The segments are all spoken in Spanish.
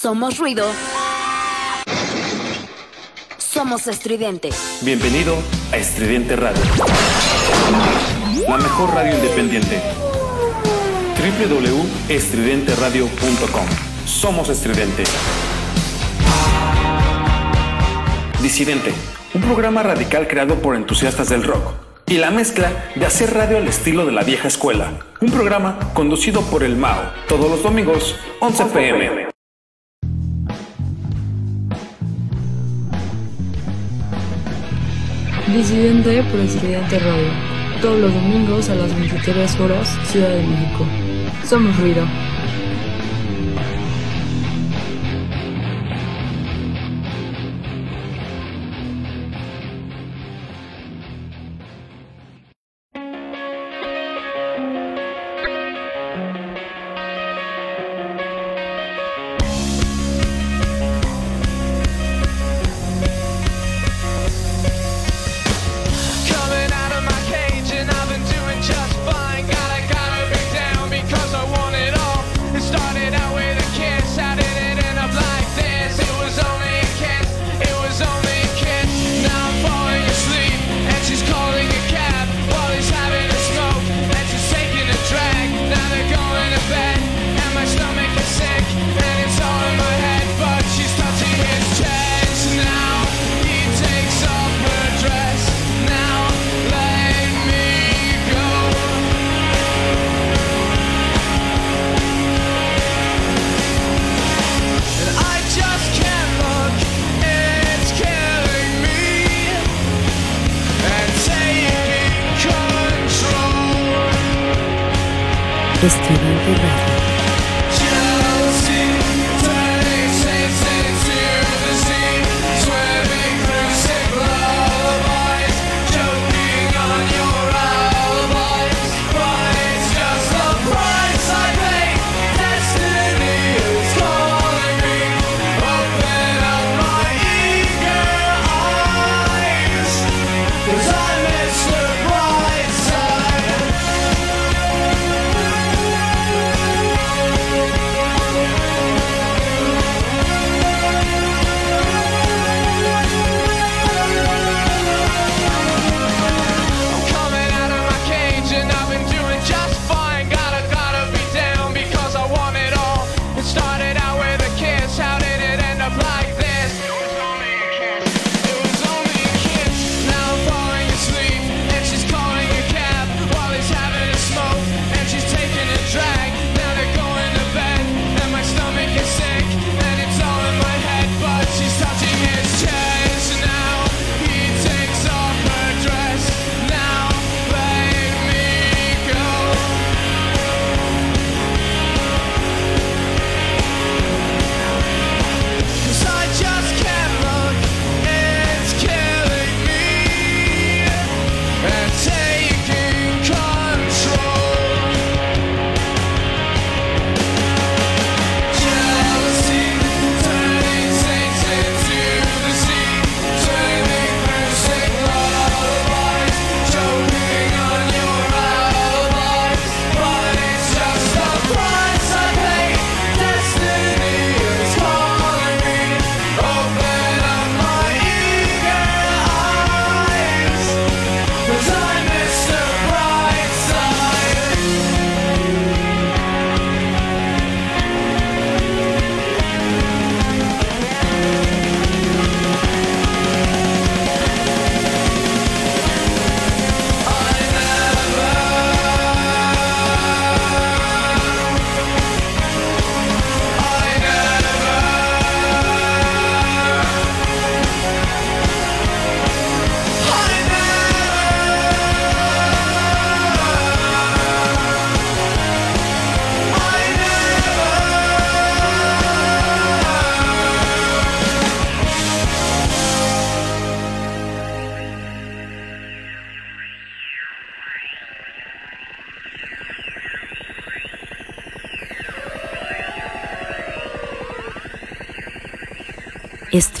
Somos ruido. Somos estridente. Bienvenido a Estridente Radio. La mejor radio independiente. www.estridenteradio.com. Somos estridente. Disidente, un programa radical creado por entusiastas del rock y la mezcla de hacer radio al estilo de la vieja escuela. Un programa conducido por el Mao, todos los domingos, 11 pm. Disidente por Disidente Radio. Todos los domingos a las 23 horas, Ciudad de México. Somos ruido.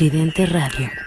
Presidente Radio.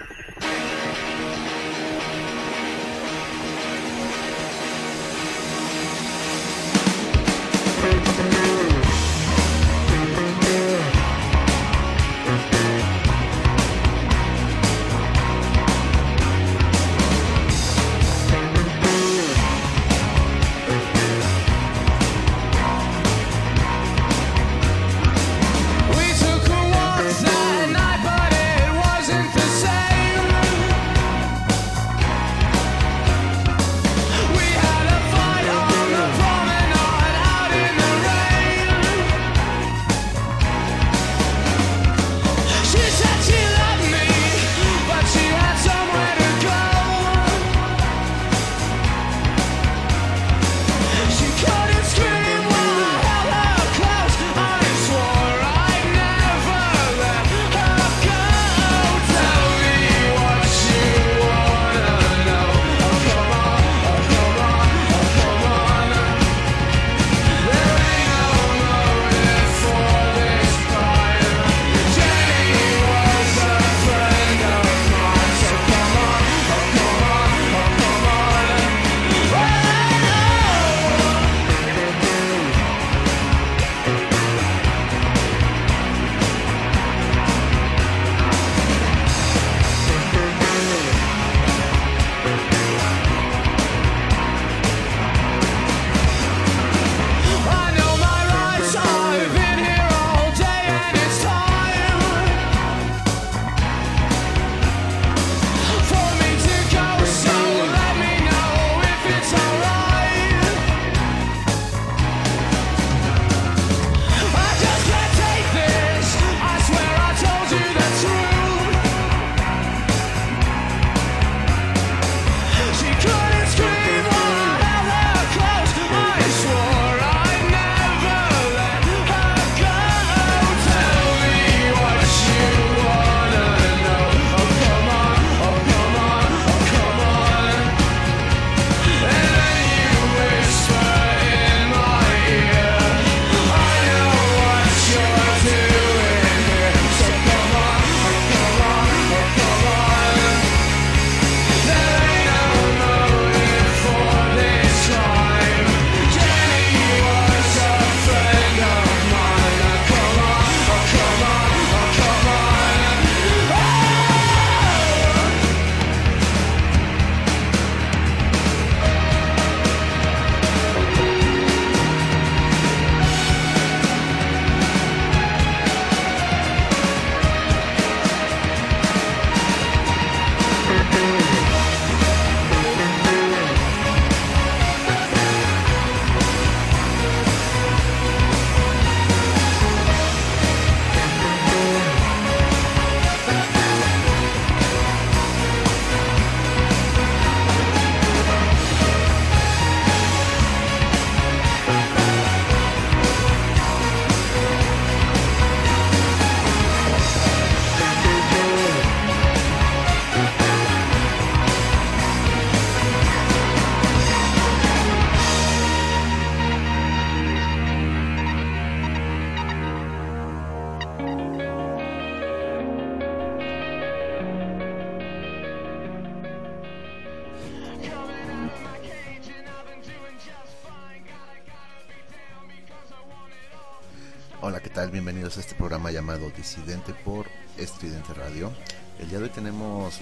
Por Estridente Radio. El día de hoy tenemos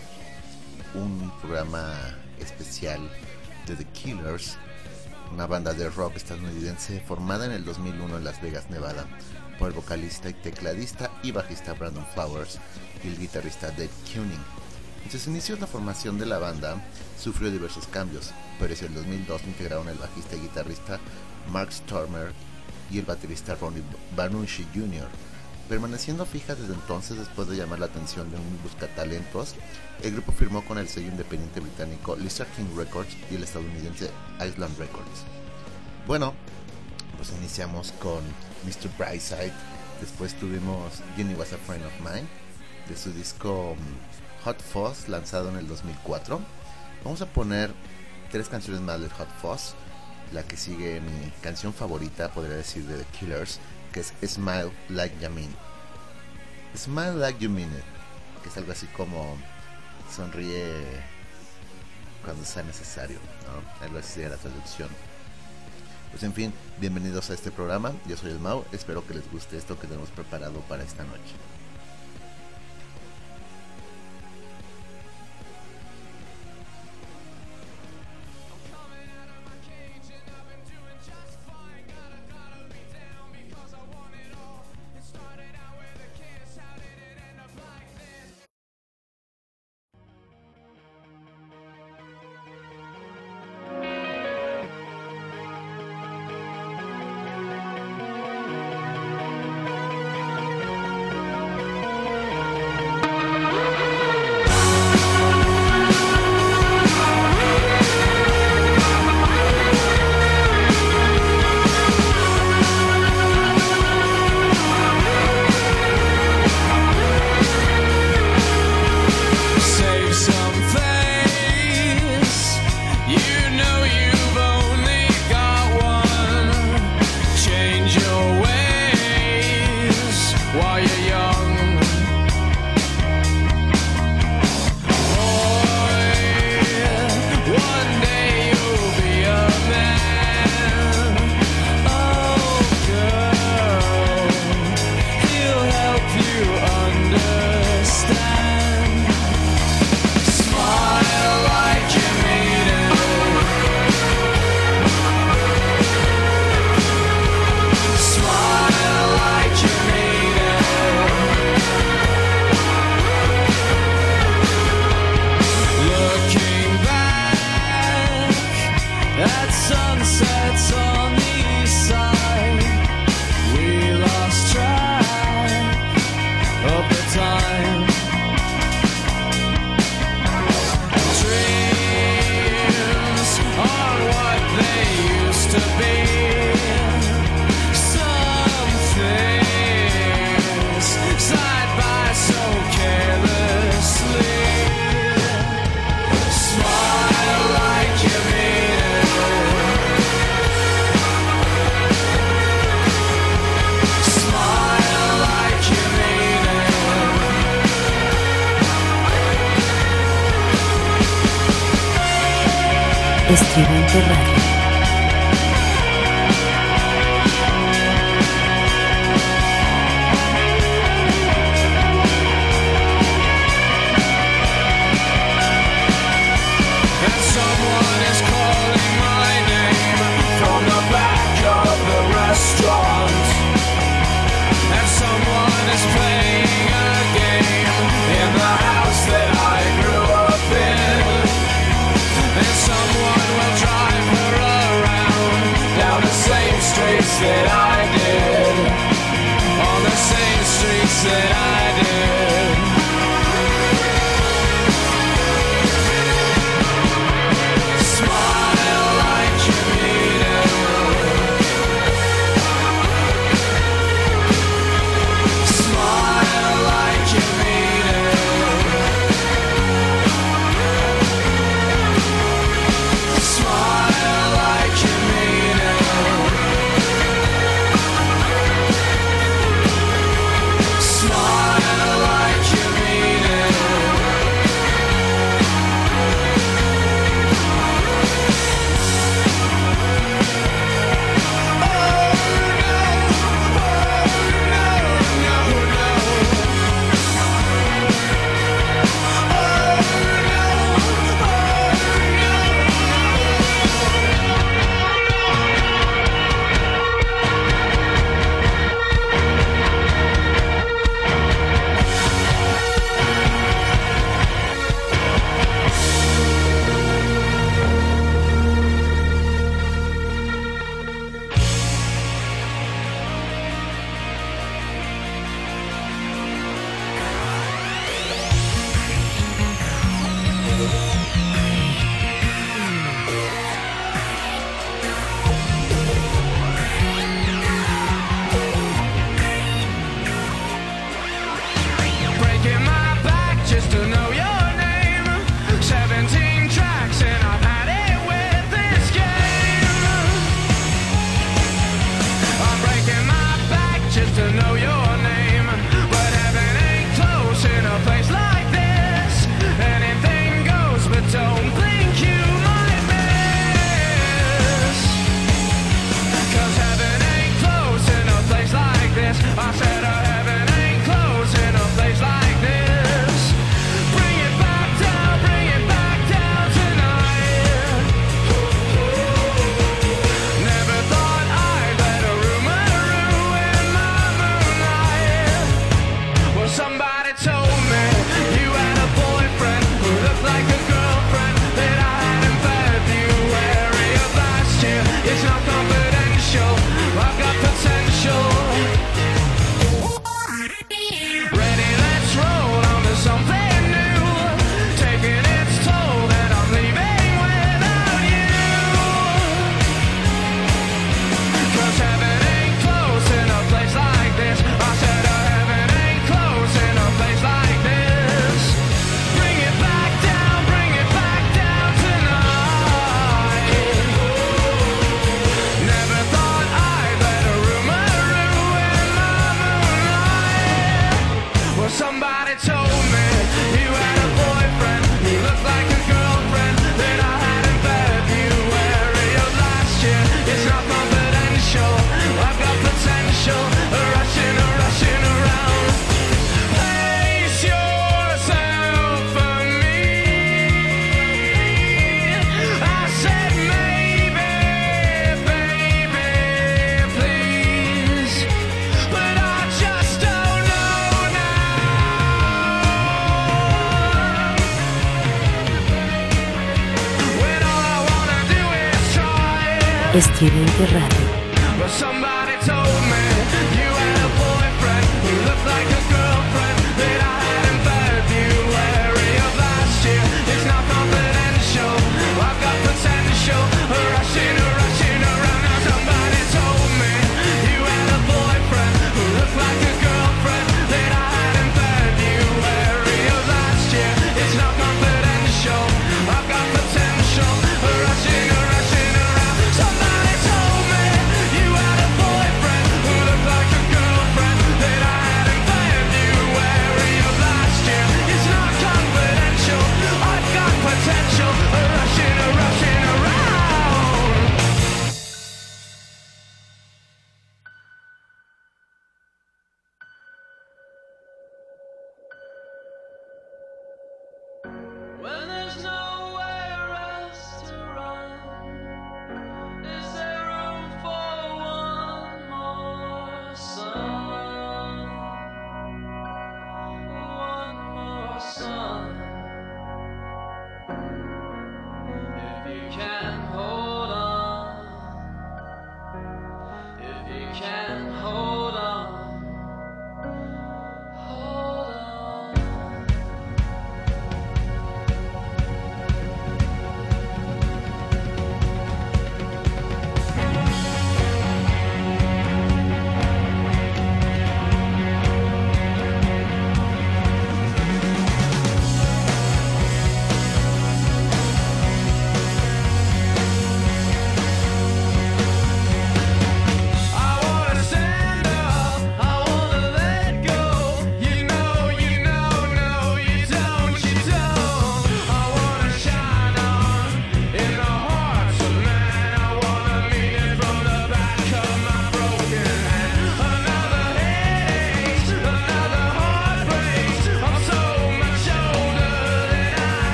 un programa especial de The Killers, una banda de rock estadounidense formada en el 2001 en Las Vegas, Nevada, por el vocalista y tecladista y bajista Brandon Flowers y el guitarrista Dave Kuning. En sus inicios la formación de la banda sufrió diversos cambios, pero en el 2002 integraron el bajista y guitarrista Mark Stormer y el baterista Ronnie Banucci Jr. Permaneciendo fija desde entonces después de llamar la atención de un buscatalentos, el grupo firmó con el sello independiente británico Lisa King Records y el estadounidense Island Records. Bueno, pues iniciamos con Mr. Brightside, después tuvimos Jenny Was a Friend of Mine, de su disco mm, Hot Fuzz lanzado en el 2004. Vamos a poner tres canciones más de Hot Fuzz la que sigue mi canción favorita, podría decir, de The Killers, que es Smile Like You Mean. Smile Like You Mean It, que es algo así como sonríe cuando sea necesario. Algo así sería la traducción. Pues en fin, bienvenidos a este programa, yo soy el Mau, espero que les guste esto que tenemos preparado para esta noche.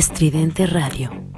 Estridente Radio.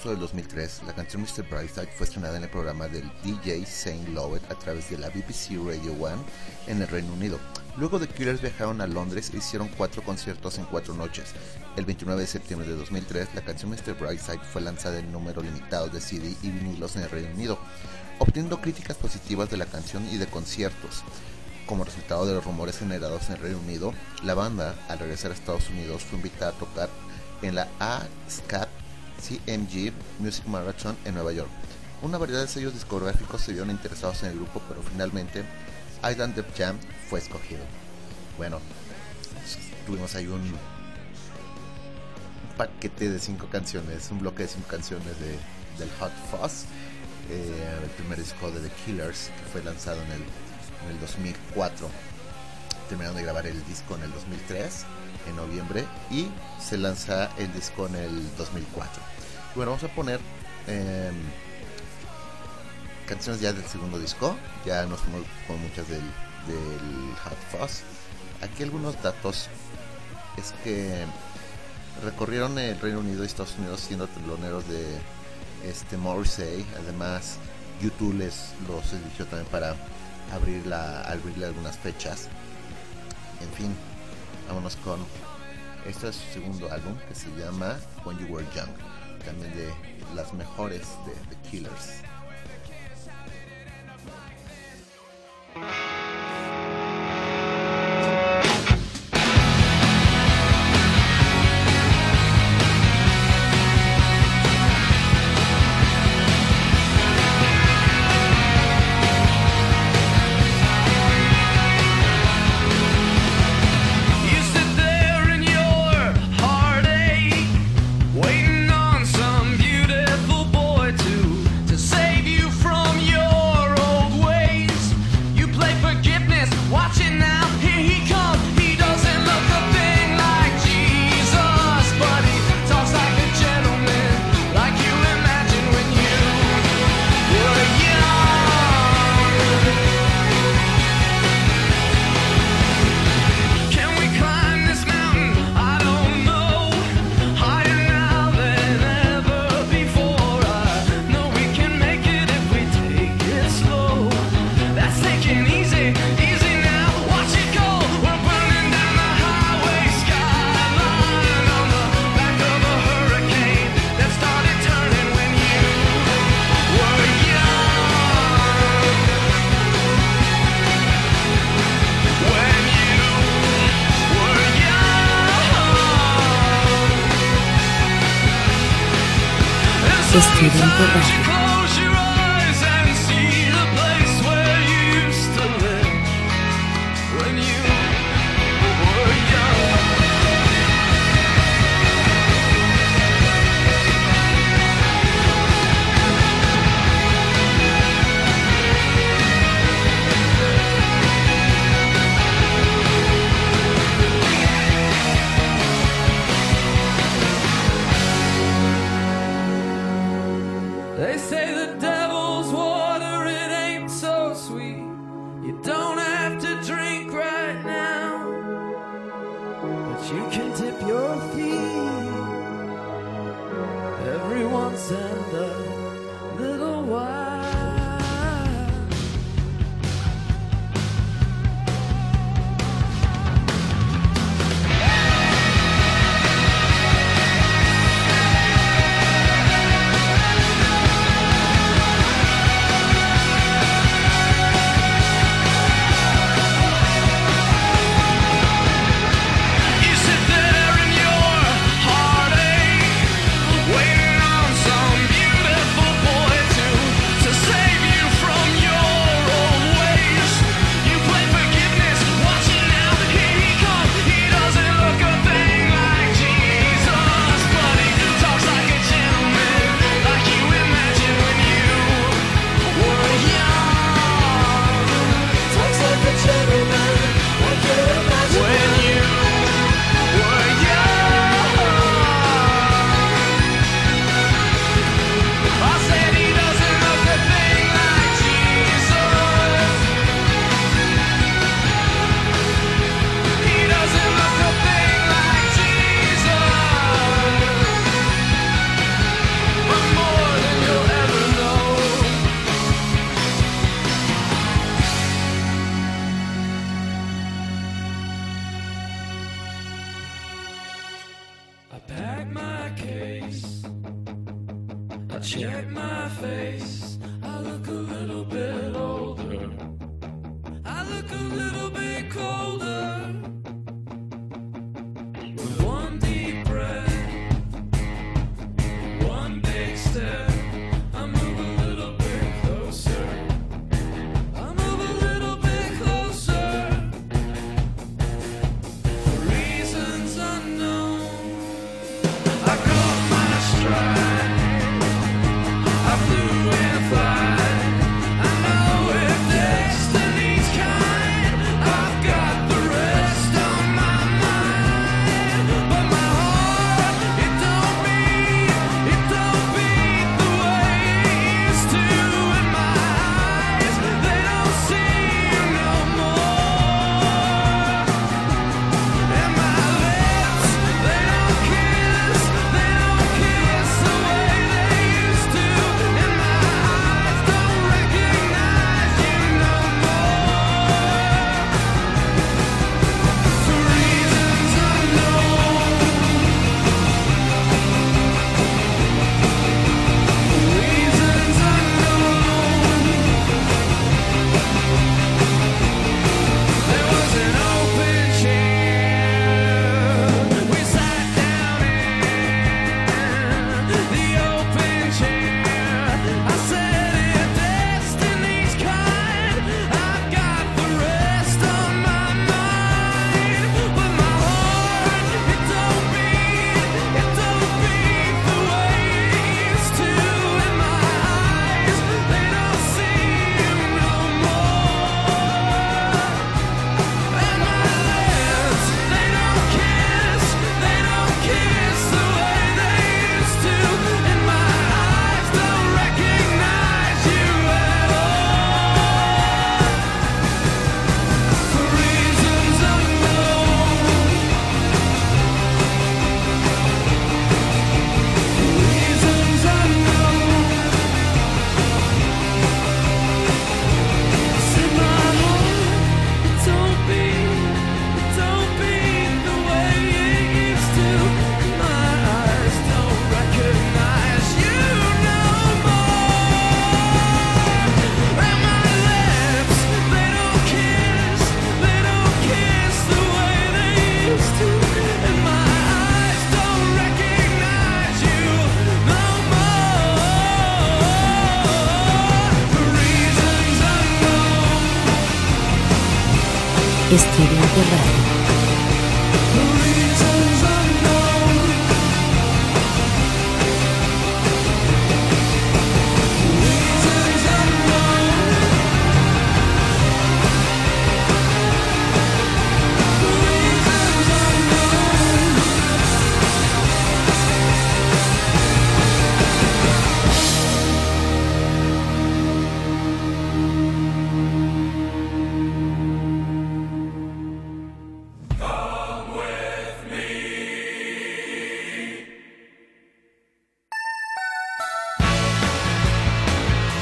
19 de agosto del 2003, la canción Mr. Brightside fue estrenada en el programa del DJ Saint Lowett a través de la BBC Radio 1 en el Reino Unido. Luego de Killers viajaron a Londres e hicieron cuatro conciertos en cuatro noches. El 29 de septiembre de 2003, la canción Mr. Brightside fue lanzada en número limitado de CD y vinilos en el Reino Unido, obteniendo críticas positivas de la canción y de conciertos. Como resultado de los rumores generados en el Reino Unido, la banda, al regresar a Estados Unidos, fue invitada a tocar en la ASCAP CMG Music Marathon en Nueva York. Una variedad de sellos discográficos se vieron interesados en el grupo, pero finalmente Island Def Jam fue escogido. Bueno, tuvimos ahí un, paquete de cinco canciones, un bloque de cinco canciones de, del Hot Fuzz, eh, el primer disco de The Killers que fue lanzado en el, en el 2004. Terminaron de grabar el disco en el 2003, en noviembre, y se lanza el disco en el 2004. Bueno, vamos a poner em, canciones ya del segundo disco, ya nos fuimos con muchas del, Hot Fuzz. Aquí algunos datos es que recorrieron el Reino Unido y Estados Unidos siendo teloneros de este Morrissey. Además, YouTube les los eligió también para abrir abrirle algunas fechas. En fin, vámonos con este es su segundo álbum que se llama When You Were Young, también de las mejores de The Killers. Estridente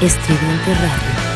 Estridente Radio.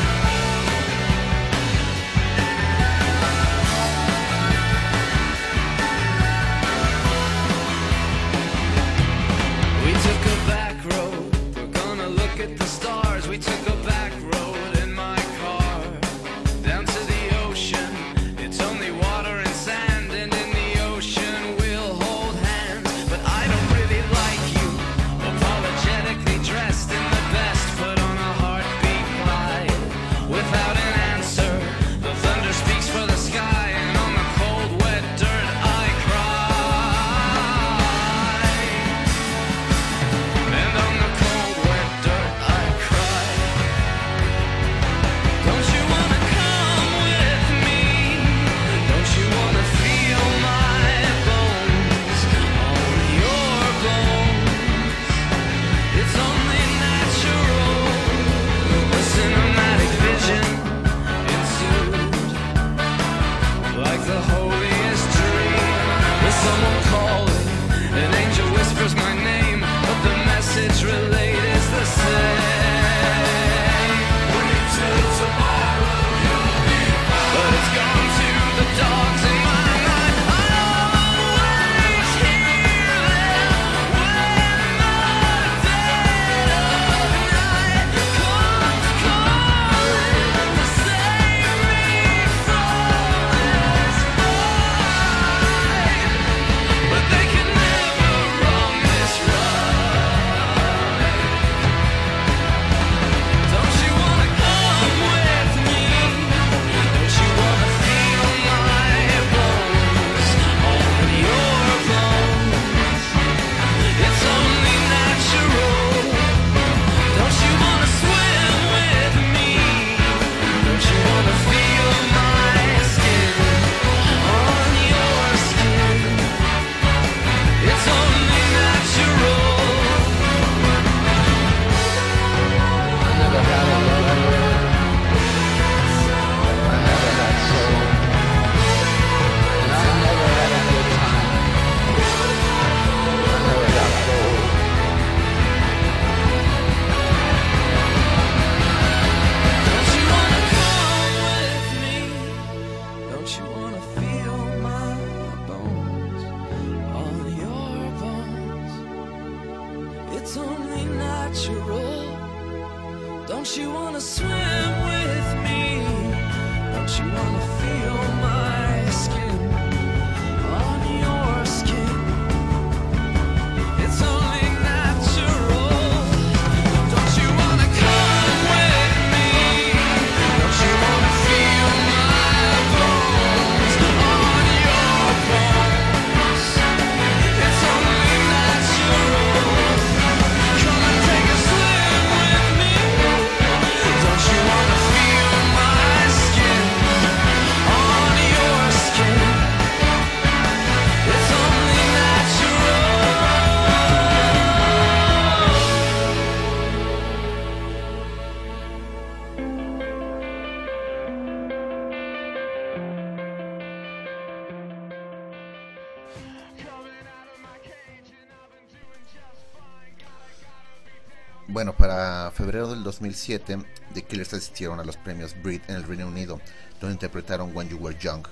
Bueno, para febrero del 2007, The Killers asistieron a los premios Brit en el Reino Unido, donde interpretaron When You Were Young.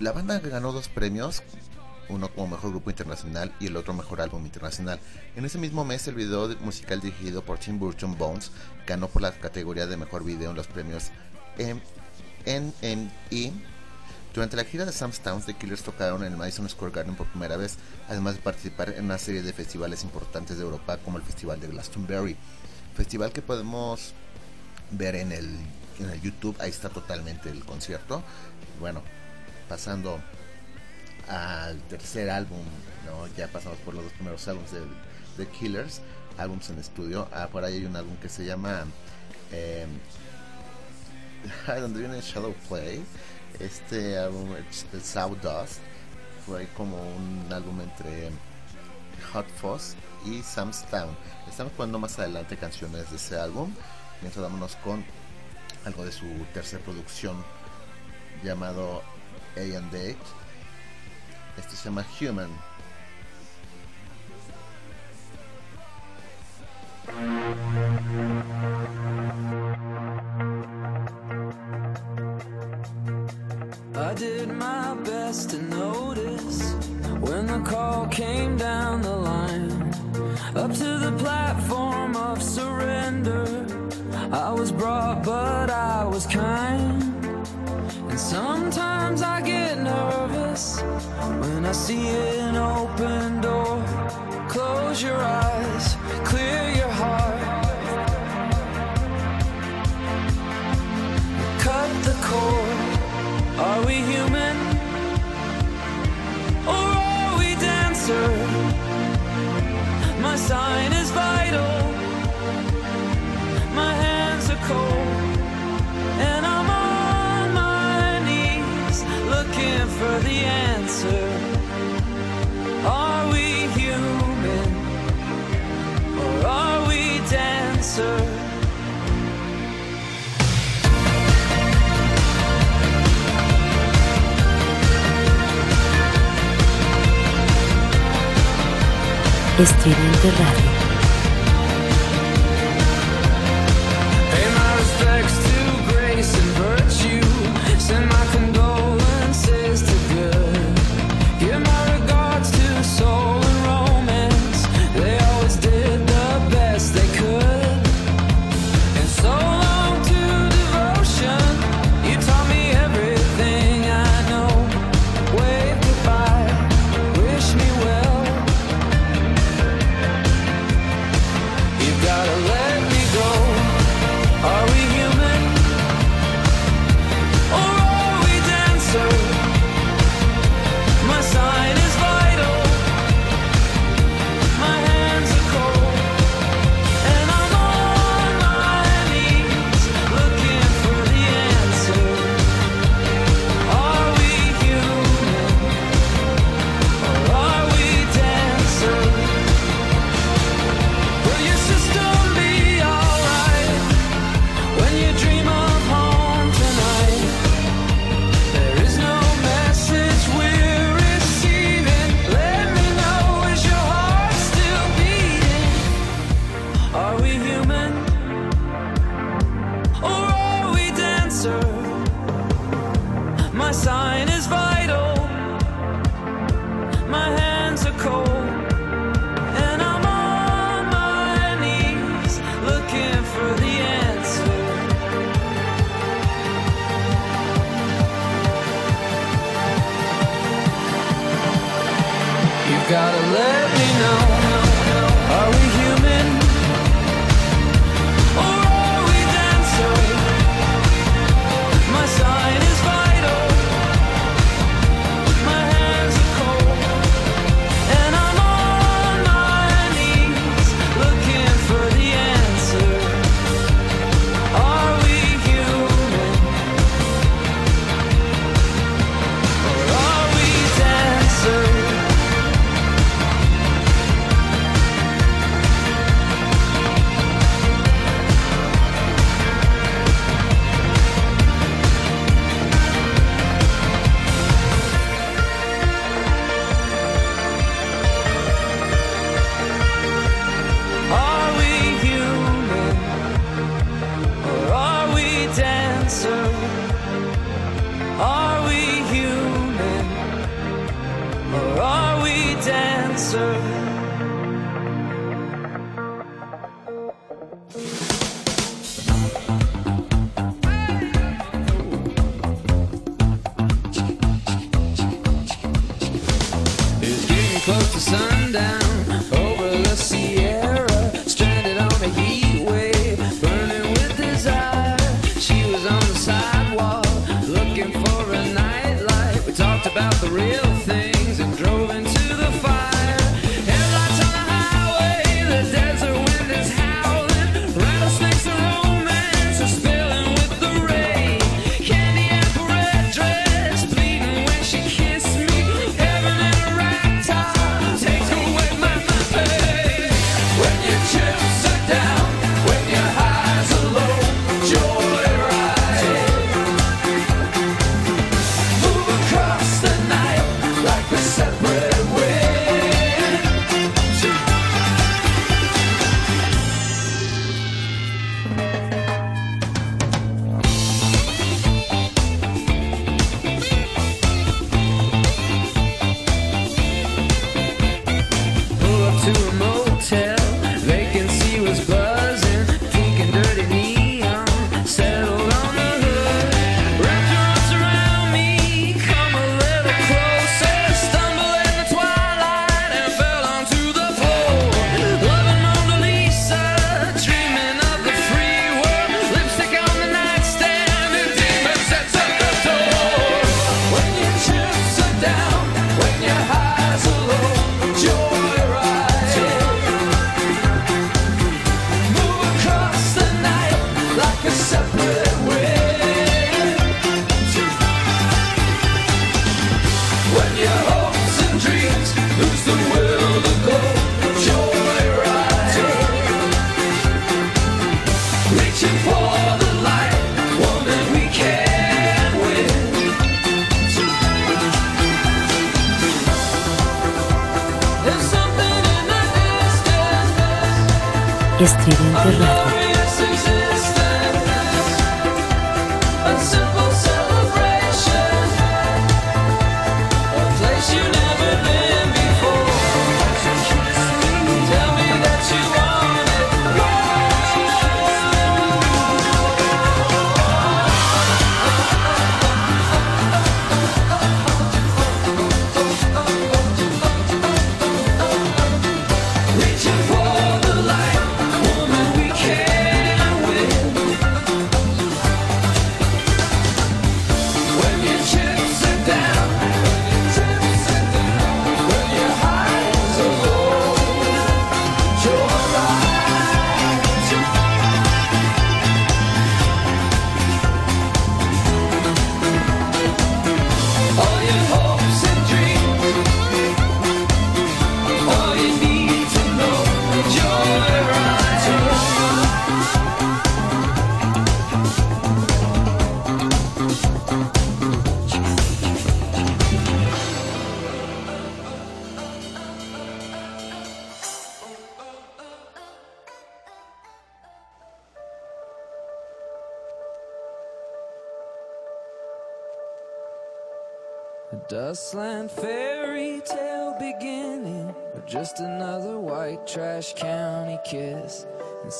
La banda ganó dos premios, uno como mejor grupo internacional y el otro mejor álbum internacional. En ese mismo mes, el video musical dirigido por Tim Burton Bones ganó por la categoría de mejor video en los premios MME durante la gira de Sam's Towns, The Killers tocaron en el Madison Square Garden por primera vez, además de participar en una serie de festivales importantes de Europa como el Festival de Glastonbury, festival que podemos ver en el, en el YouTube, ahí está totalmente el concierto. Bueno, pasando al tercer álbum, ¿no? ya pasamos por los dos primeros álbumes de The Killers, álbums en estudio. Ah, por ahí hay un álbum que se llama eh, donde viene Shadow Play, este álbum, el Sawdust, fue como un álbum entre Hot Fuzz y Sam's Town. Estamos jugando más adelante canciones de ese álbum, mientras vámonos con algo de su tercera producción llamado A and Date. Esto se llama Human. see it. Estridente Radio. Pay my respects to grace and virtue. Send my answer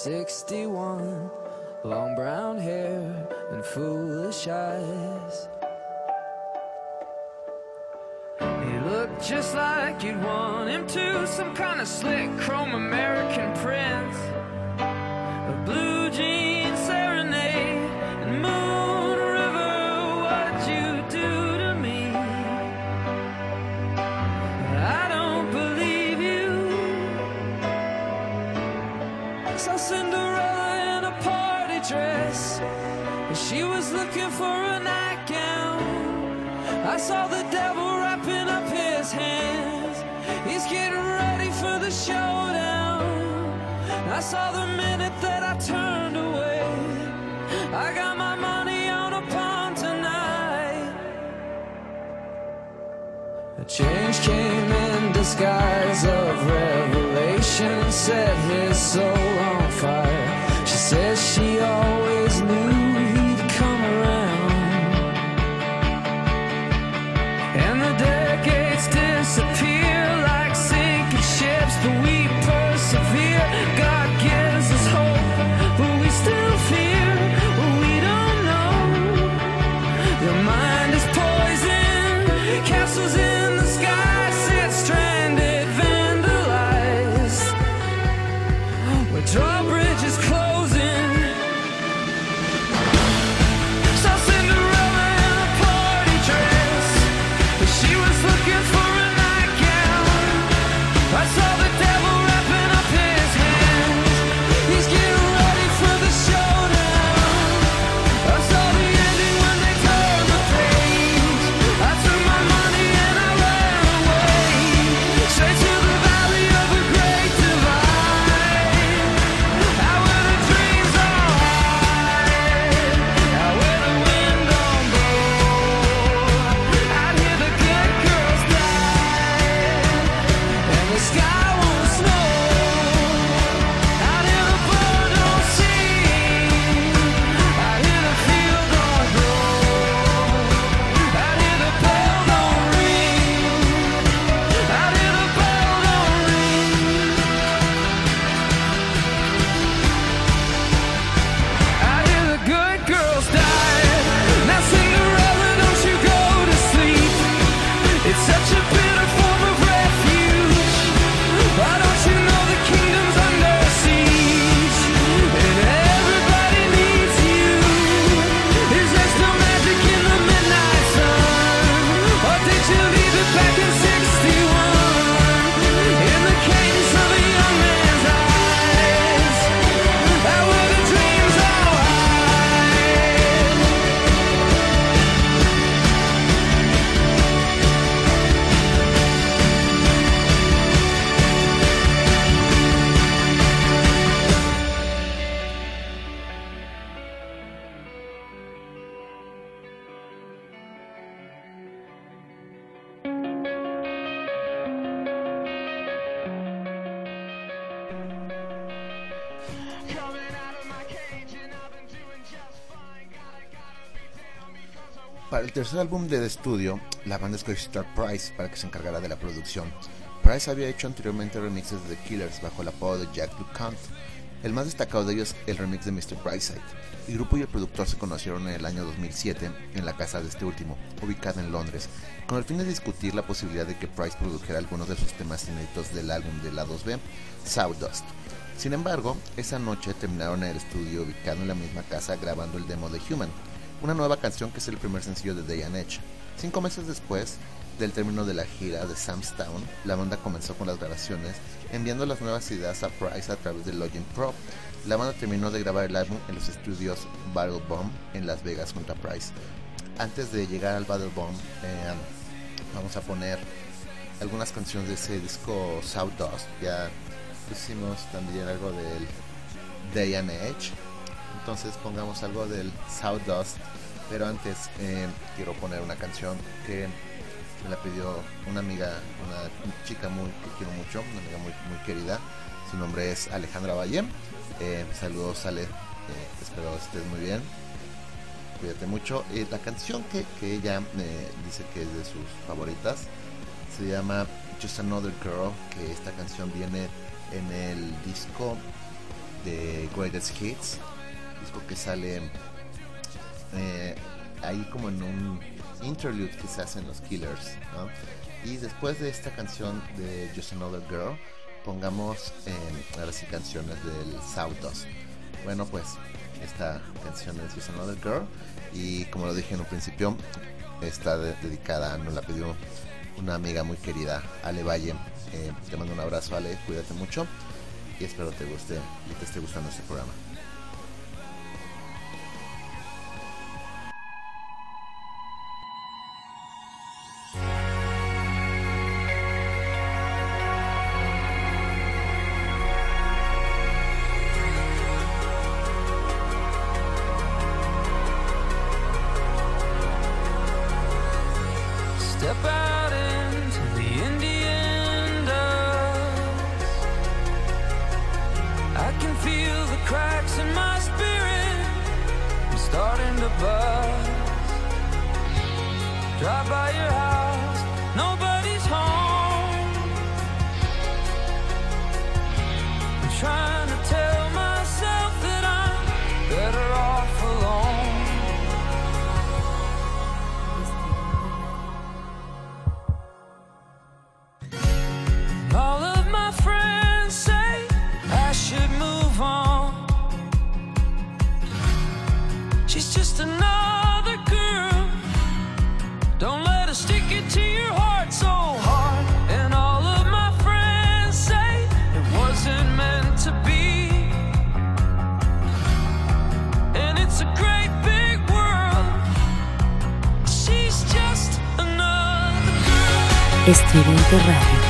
61 long brown hair and foolish eyes. He looked just like you'd want him to some kind of slick chrome american prince a blue jeans I saw the devil wrapping up his hands. He's getting ready for the showdown. I saw the minute that I turned away. I got my money on a pawn tonight. A change came in disguise of revelation. Set his soul on. Tercer álbum de estudio, la banda escogió Star Price para que se encargara de la producción. Price había hecho anteriormente remixes de The Killers bajo el apodo de Jack LeCount. El más destacado de ellos, el remix de Mr. Brightside. El grupo y el productor se conocieron en el año 2007 en la casa de este último, ubicada en Londres, con el fin de discutir la posibilidad de que Price produjera algunos de sus temas inéditos del álbum de la 2B, Sawdust. Sin embargo, esa noche terminaron en el estudio ubicado en la misma casa grabando el demo de Human, una nueva canción que es el primer sencillo de Day and Edge. Cinco meses después del término de la gira de Sam's Town, la banda comenzó con las grabaciones, enviando las nuevas ideas a Price a través de Logic Pro. La banda terminó de grabar el álbum en los estudios Battle Bomb en Las Vegas junto a Price. Antes de llegar al Battle Bomb, eh, vamos a poner algunas canciones de ese disco Sawdust. Ya pusimos también algo del Day and Edge. Entonces pongamos algo del Sawdust. Pero antes eh, quiero poner una canción que me la pidió una amiga, una chica muy que quiero mucho, una amiga muy, muy querida. Su nombre es Alejandra Valle. Eh, saludos Ale, eh, espero estés muy bien. Cuídate mucho. Eh, la canción que, que ella dice que es de sus favoritas se llama Just Another Girl, que esta canción viene en el disco de Greatest Hits, que sale eh, ahí como en un interlude que se hacen los Killers, ¿no? Y después de esta canción de Just Another Girl, pongamos eh, ahora sí canciones del Sawdust. Bueno, pues esta canción es Just Another Girl y como lo dije en un principio, está de- dedicada, nos la pidió una amiga muy querida, Ale Valle. Eh, te mando un abrazo, Ale, cuídate mucho y espero te guste y te esté gustando este programa. Bye. She's just another girl. Don't let her stick it to your heart so hard. And all of my friends say it wasn't meant to be. And it's a great big world. She's just another girl. Radio.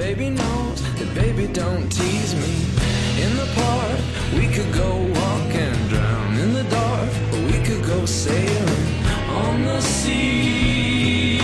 Baby knows that baby don't tease me. In the park, we could go walk and drown. In the dark, or we could go sailing on the sea.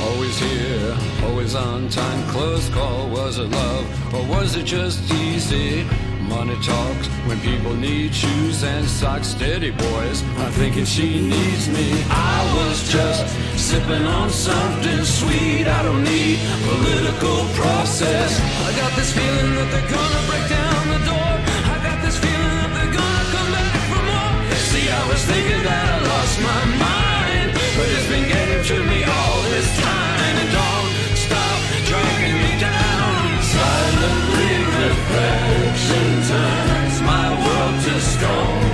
Always here, always on time, close call. Was it love or was it just easy? Money talks when people need shoes and socks. Steady boys, I'm thinking she needs me. I was just sipping on something sweet. I don't need political process. I got this feeling that they're gonna break down the door. I got this feeling that they're gonna come back for more. See, I was thinking that I lost my mind, but it's been getting to me all this time. And don't stop dragging me down. Silently, reflection turns my world to stone.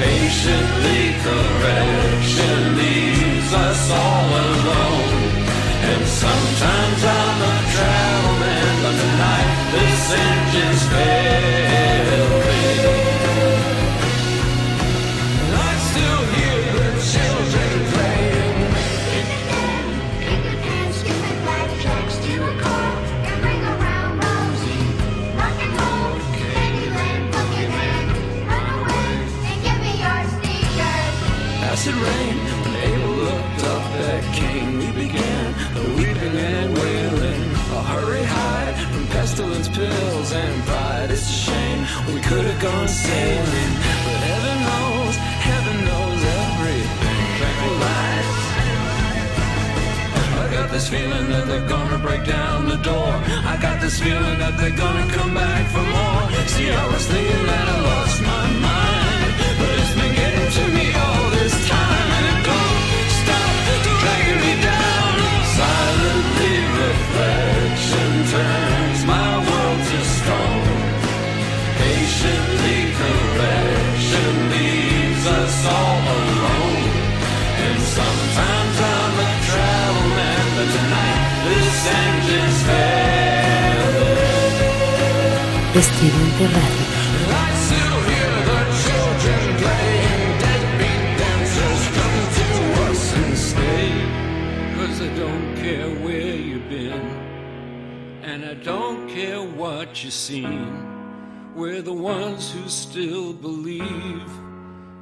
Patiently, correction us all alone. And sometimes I'm a travel man, but tonight this engine's failing. We could have gone sailing. But heaven knows, heaven knows everything tranquilized. I got this feeling that they're gonna break down the door. I got this feeling that they're gonna come back for more. See, I was thinking that I lost my mind, but it's been getting to me all this time, and it don't stop dragging me down. Silently, reflection turns leaves us all alone. And sometimes I'm a travel man, but tonight this engine's failing. Estridente Radio. I still hear the children playing deadbeat dancers come to us and stay. Cause I don't care where you've been, and I don't care what you've seen. We're the ones who still believe,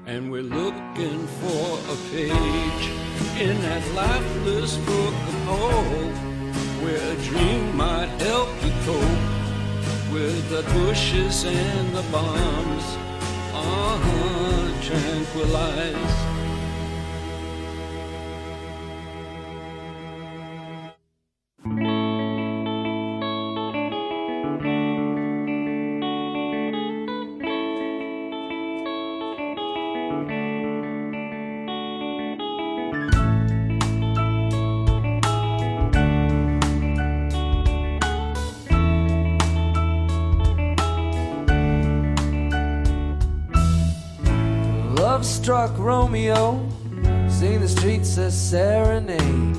and we're looking for a page in that lifeless book of hope, where a dream might help you cope with the bushes and the bombs, uh-huh, tranquilized. Love struck Romeo, sing the streets a serenade,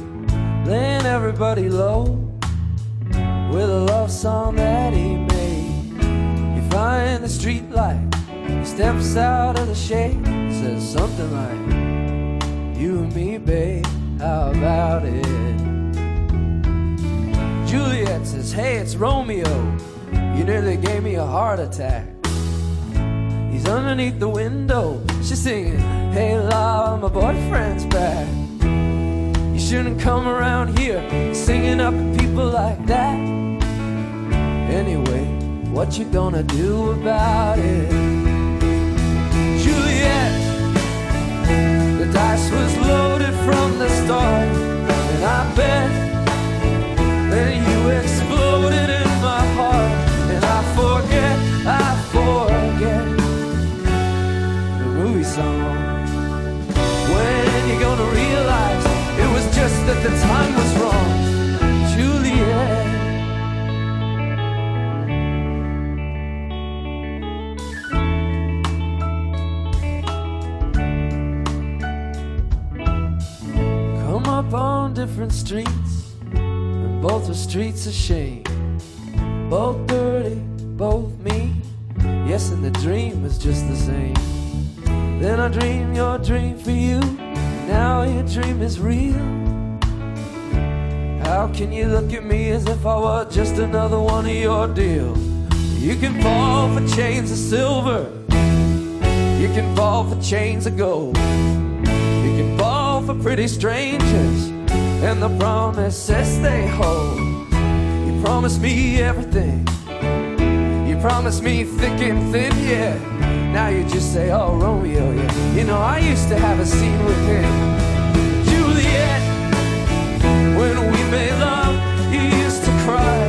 laying everybody low with a love song that he made. You find the street light, he steps out of the shade, says something like, You and me, babe, how about it? Juliet says, Hey, it's Romeo, you nearly gave me a heart attack. He's underneath the window. She's singing, Hey, love, my boyfriend's back. You shouldn't come around here singing up people like that. Anyway, what you gonna do about it? Juliet, the dice was loaded from the start, and I bet that you exploded song. When you gonna realize it was just that the time was wrong, Juliet? Come up on different streets, and both are streets of shame. Both dirty, both mean. Yes, and the dream is just the same. Then I dream your dream for you. Now your dream is real. How can you look at me as if I were just another one of your deals? You can fall for chains of silver. You can fall for chains of gold. You can fall for pretty strangers and the promises they hold. You promised me everything. You promised me thick and thin, yeah. Now you just say, oh, Romeo, yeah. You know, I used to have a scene with him. Juliet, when we made love, you used to cry.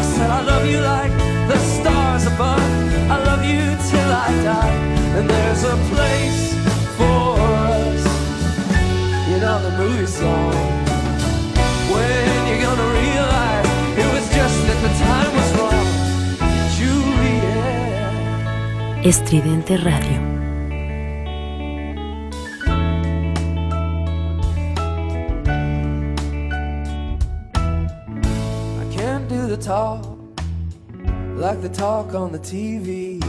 I said, I love you like the stars above. I love you till I die. And there's a place for us. You know the movie song. When Estridente Radio. I can't do the talk like the talk on the TV.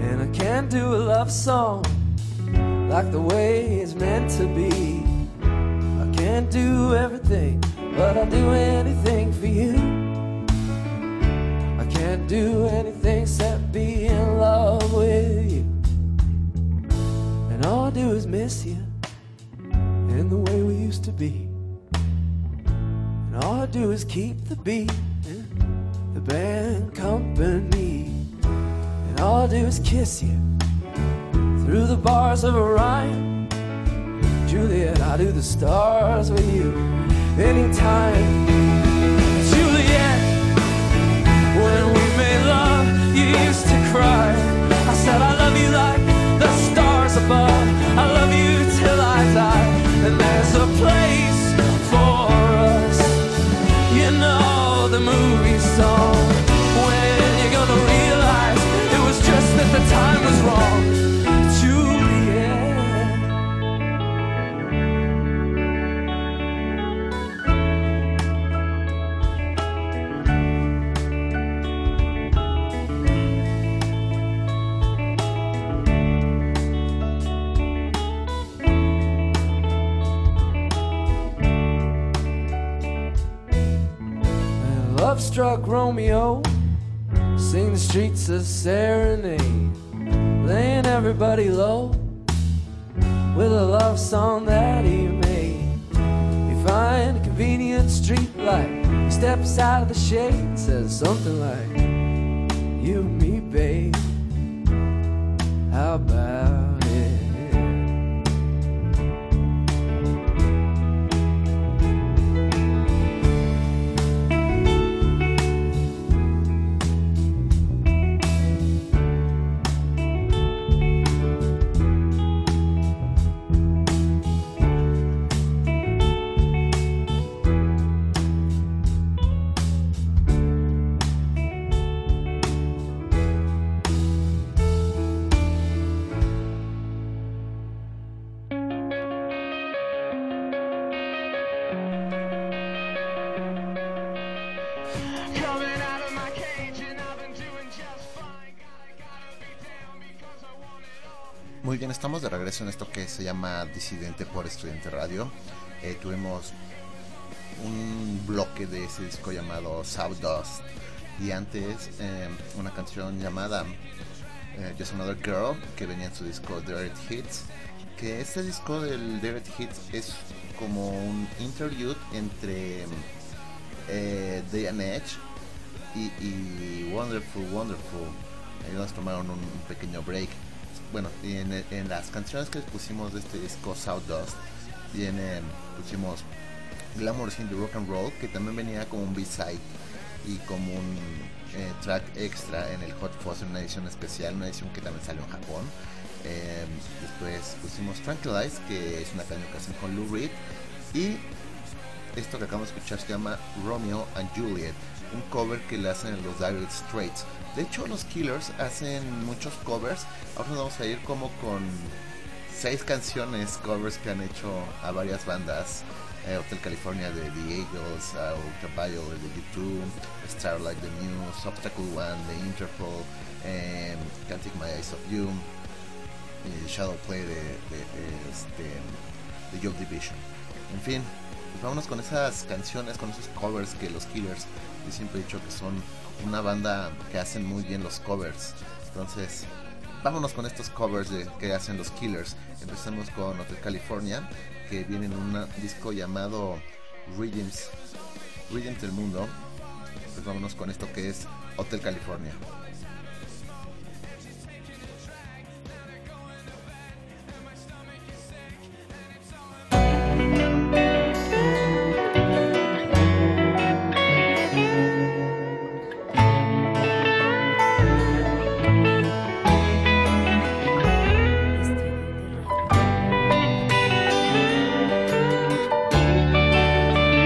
And I can't do a love song like the way it's meant to be. I can't do everything, but I'll do anything for you. Do anything except be in love with you. And all I do is miss you in the way we used to be. And all I do is keep the beat, and the band company. And And all I do is kiss you through the bars of Orion. Juliet, I do the stars with you anytime. Juliet, when made love, you used to cry. I said, I love you like the stars above. I love you till I die. And there's a place for us. You know the movie song. Struck Romeo, sing the streets a serenade, laying everybody low with a love song that he made. You find a convenient street light, he steps out of the shade and says something like, You me, babe, how about regreso en esto que se llama Disidente por Estudiante Radio. Eh, tuvimos un bloque de ese disco llamado Dust y antes eh, una canción llamada eh, Just Another Girl que venía en su disco Direct Hits. Que este disco del Direct Hits es como un interlude entre eh, Day and Edge y, Wonderful Wonderful. Ellos tomaron un pequeño break. Bueno, en, en las canciones que pusimos de este disco Dust viene, pusimos Glamour in the Rock and Roll, que también venía como un B-side y como un eh, track extra en el Hot Fuzz en una edición especial, una edición que también salió en Japón. Eh, después pusimos Tranquilize, que es una canción que hacen con Lou Reed. Y esto que acabamos de escuchar se llama Romeo and Juliet, un cover que le hacen los Dire Straits. De hecho, los Killers hacen muchos covers. Ahora nos vamos a ir como con seis canciones covers que han hecho a varias bandas. Eh, Hotel California de The Eagles, uh, Ultraviolet de YouTube, Starlight the Muse, Obstacle One de Interpol, eh, Can't Take My Eyes Off You, y Shadow Play de, de, de, este, de Joy Division. En fin, pues vámonos con esas canciones, con esos covers que los Killers, yo siempre he dicho que son una banda que hacen muy bien los covers. Entonces, vámonos con estos covers de, que hacen los Killers. Empecemos con Hotel California, que viene en un disco llamado Rhythms, Rhythms del Mundo. Pues vámonos con esto que es Hotel California.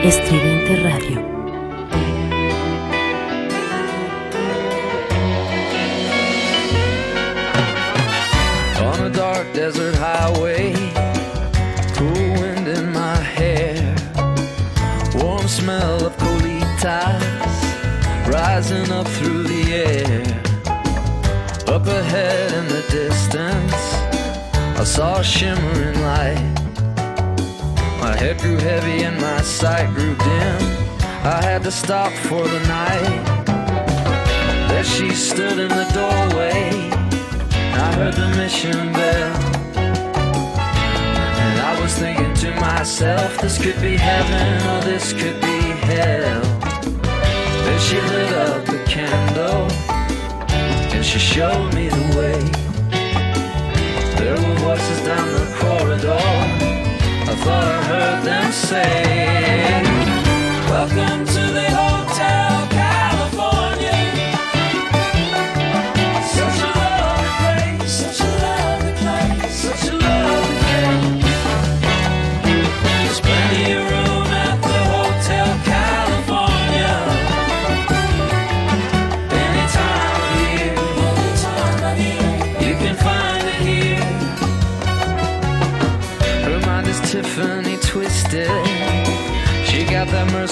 Estridente Radio. On a dark desert highway, cool wind in my hair, warm smell of colitas rising up through the air. Up ahead in the distance, I saw a shimmering light head grew heavy and my sight grew dim. I had to stop for the night. There she stood in the doorway. I heard the mission bell. And I was thinking to myself, this could be heaven or this could be hell. Then she lit up a candle and she showed me the way. There were voices down the corridor. I thought I heard them say, Welcome to the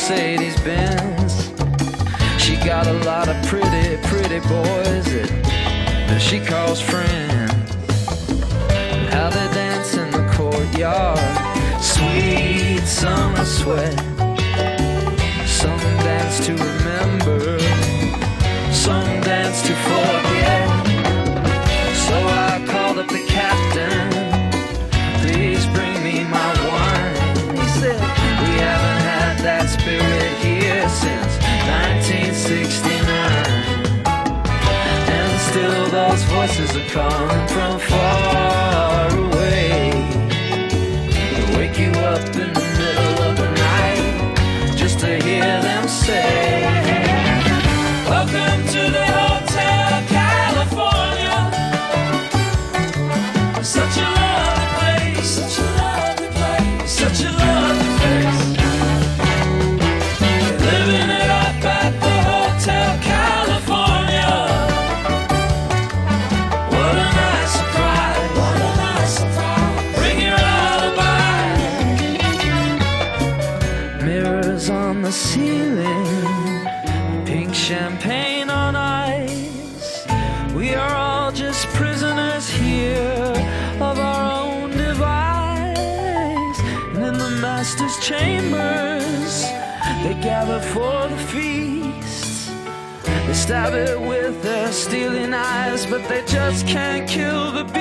Mercedes Benz. She got a lot of pretty, pretty boys that she calls friends. How they dance in the courtyard, sweet summer sweat. Some dance to remember, some dance to forget. voices are from far away. They wake you up stab it with their stealing eyes, but they just can't kill the beast.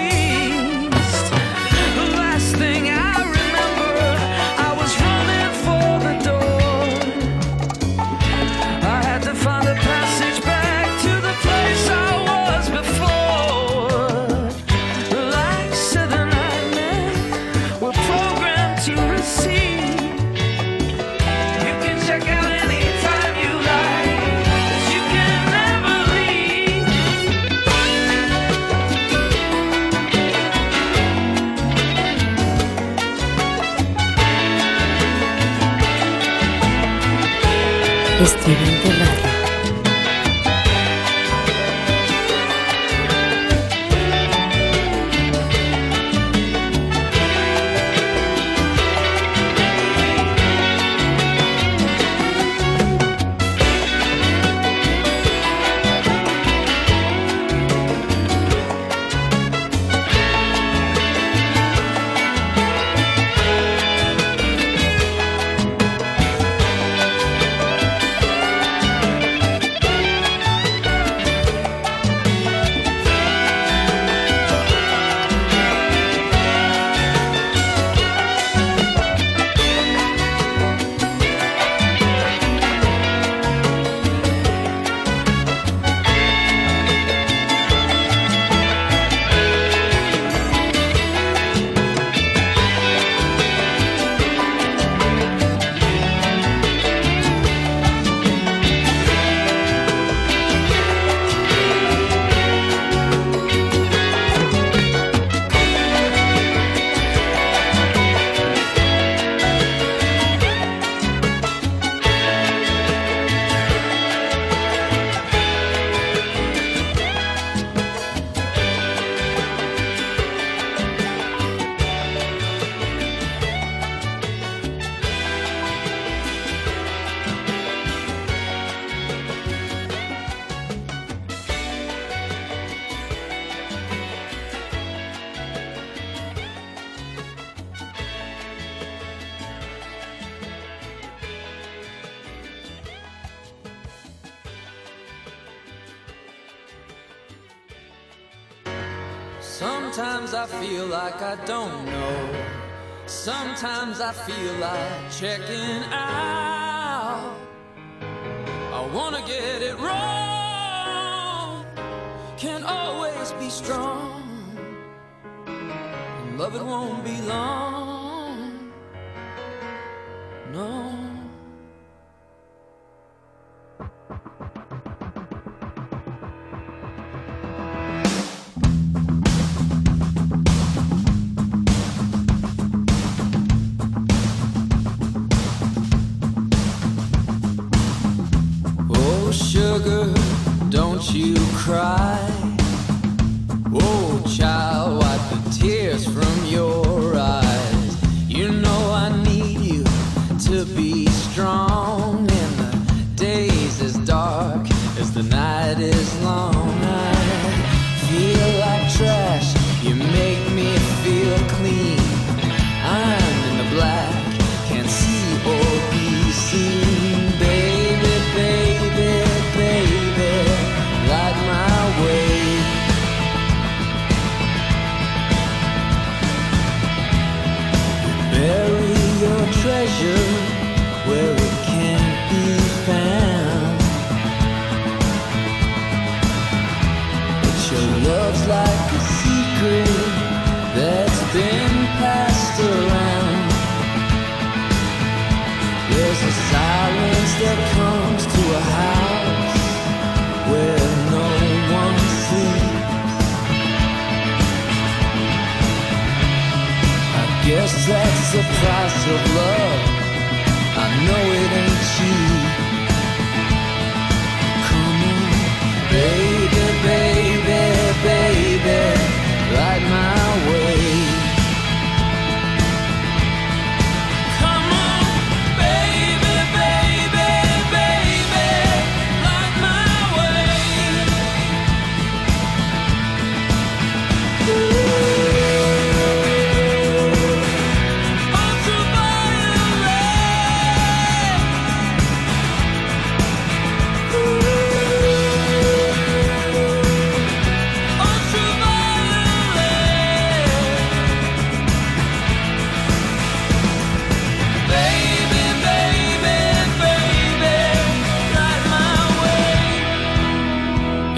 I feel like checking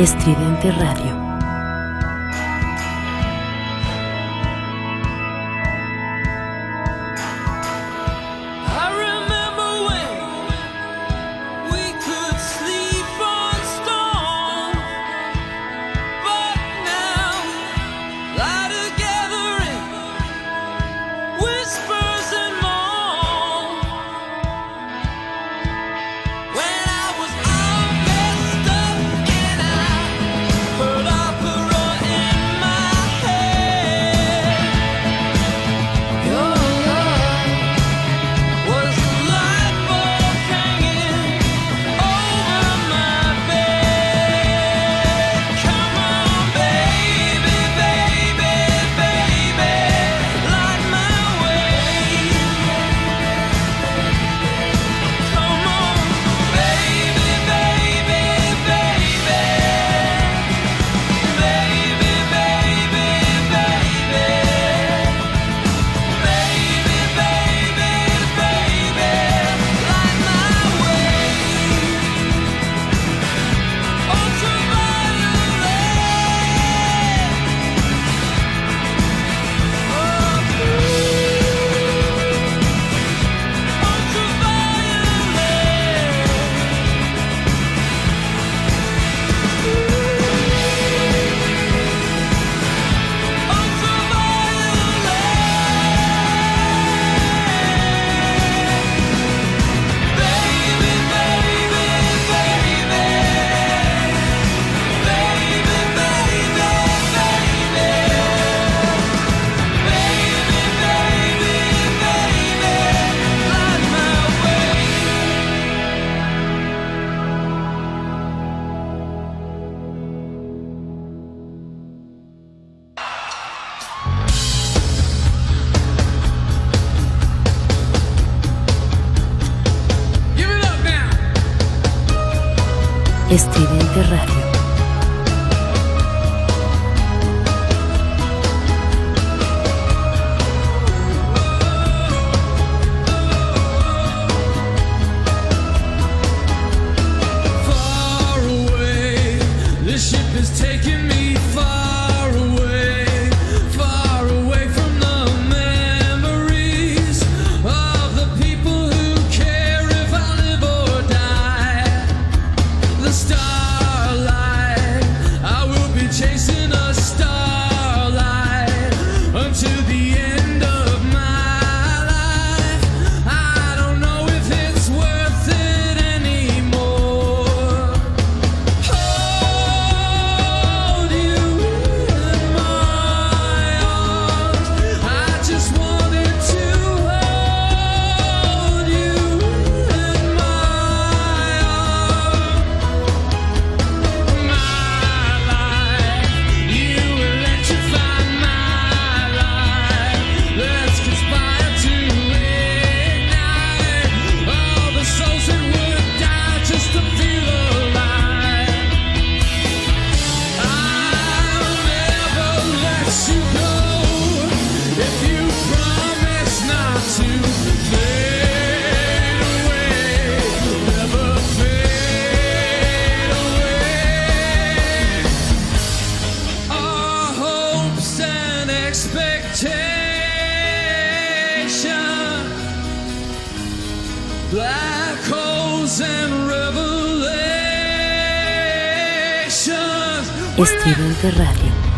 Estridente Radio. Black holes and Radio.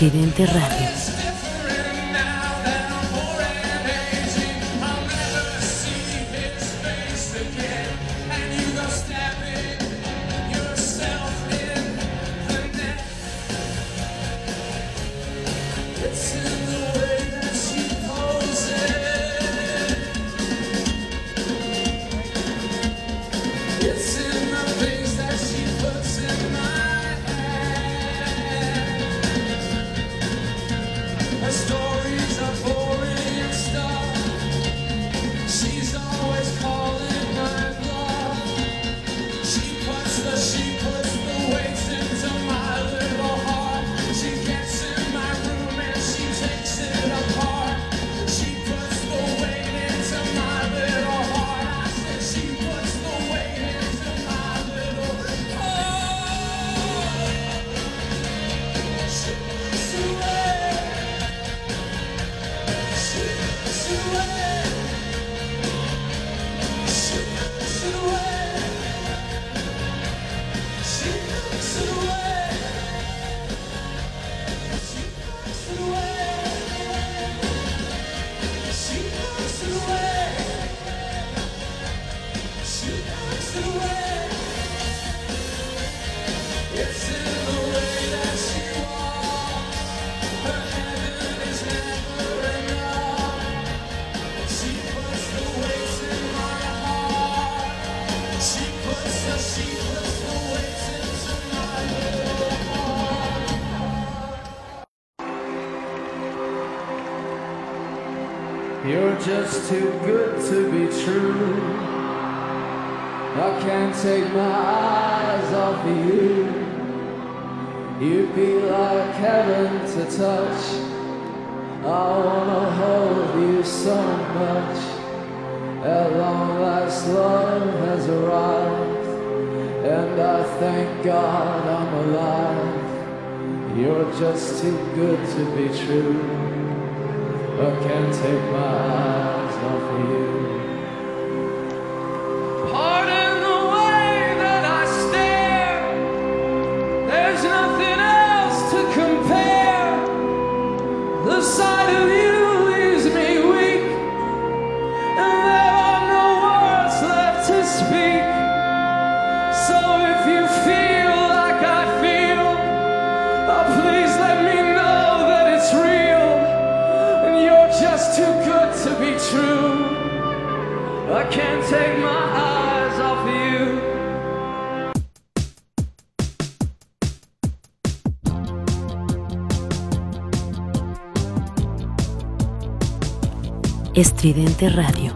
Estridente Radio. Estridente Radio.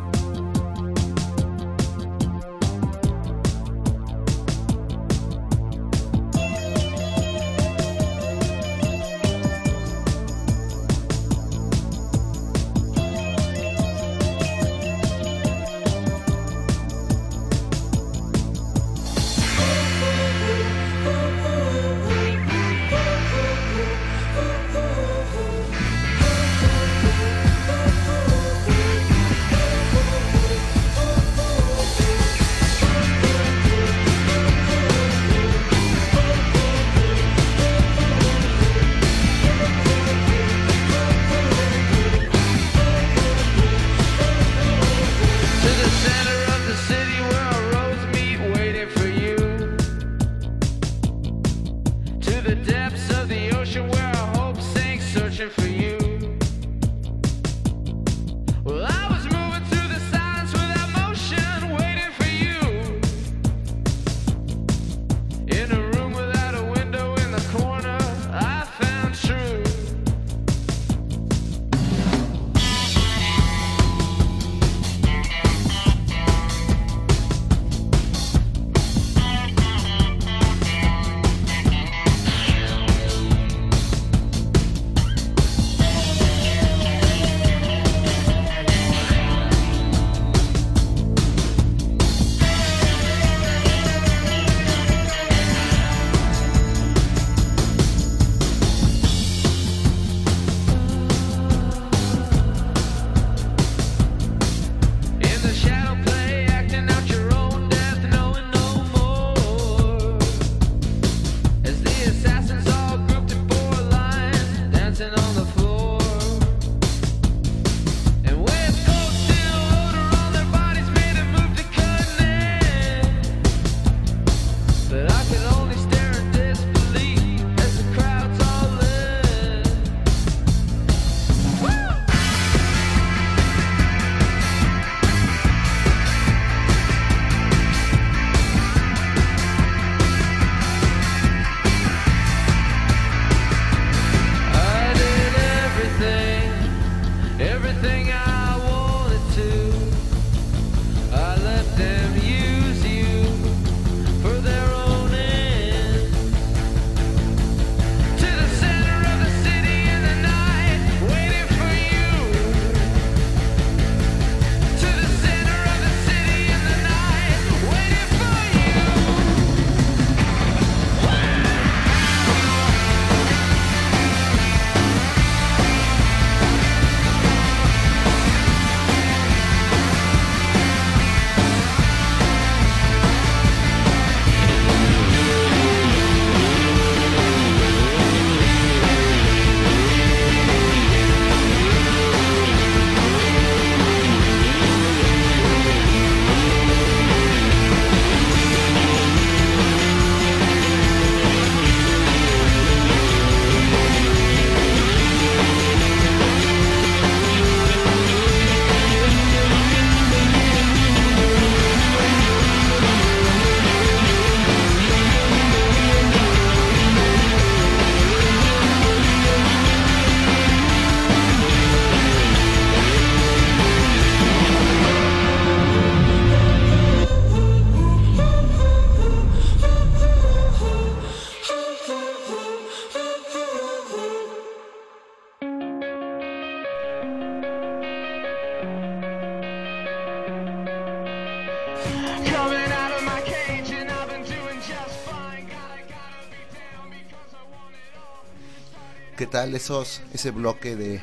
¿Qué tal esos, ese bloque de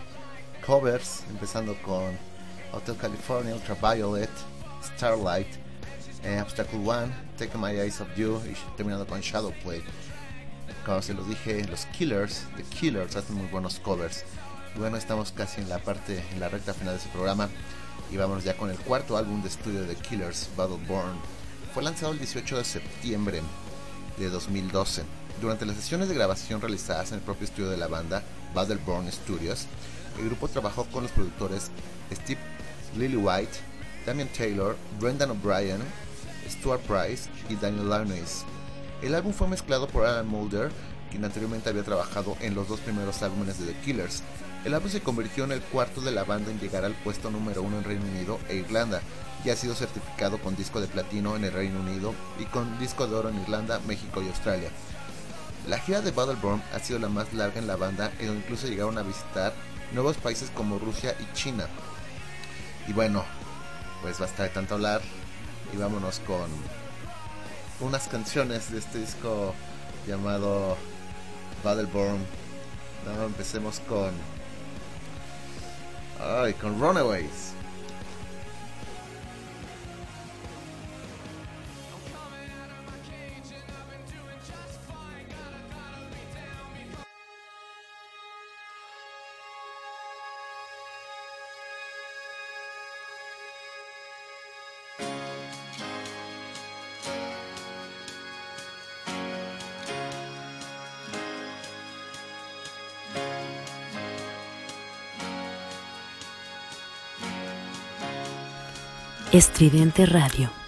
covers? Empezando con Hotel California, Ultraviolet, Starlight, eh, Obstacle One, Take My Eyes Off You y terminando con Shadow Play. Como se los dije, los Killers, The Killers hacen muy buenos covers. Bueno, estamos casi en la parte, en la recta final de su programa y vamos ya con el cuarto álbum de estudio de Killers, Battleborn. Fue lanzado el 18 de septiembre de 2012. Durante las sesiones de grabación realizadas en el propio estudio de la banda, Battleborn Studios, el grupo trabajó con los productores Steve Lillywhite, Damian Taylor, Brendan O'Brien, Stuart Price y Daniel Larnace. El álbum fue mezclado por Alan Mulder, quien anteriormente había trabajado en los dos primeros álbumes de The Killers. El álbum se convirtió en el cuarto de la banda en llegar al puesto número uno en Reino Unido e Irlanda, y ha sido certificado con disco de platino en el Reino Unido y con disco de oro en Irlanda, México y Australia. La gira de Battleborn ha sido la más larga en la banda, donde incluso llegaron a visitar nuevos países como Rusia y China. Y bueno, pues basta de tanto hablar y vámonos con unas canciones de este disco llamado Battleborn. No, empecemos con. Ay, con Runaways. Estridente Radio.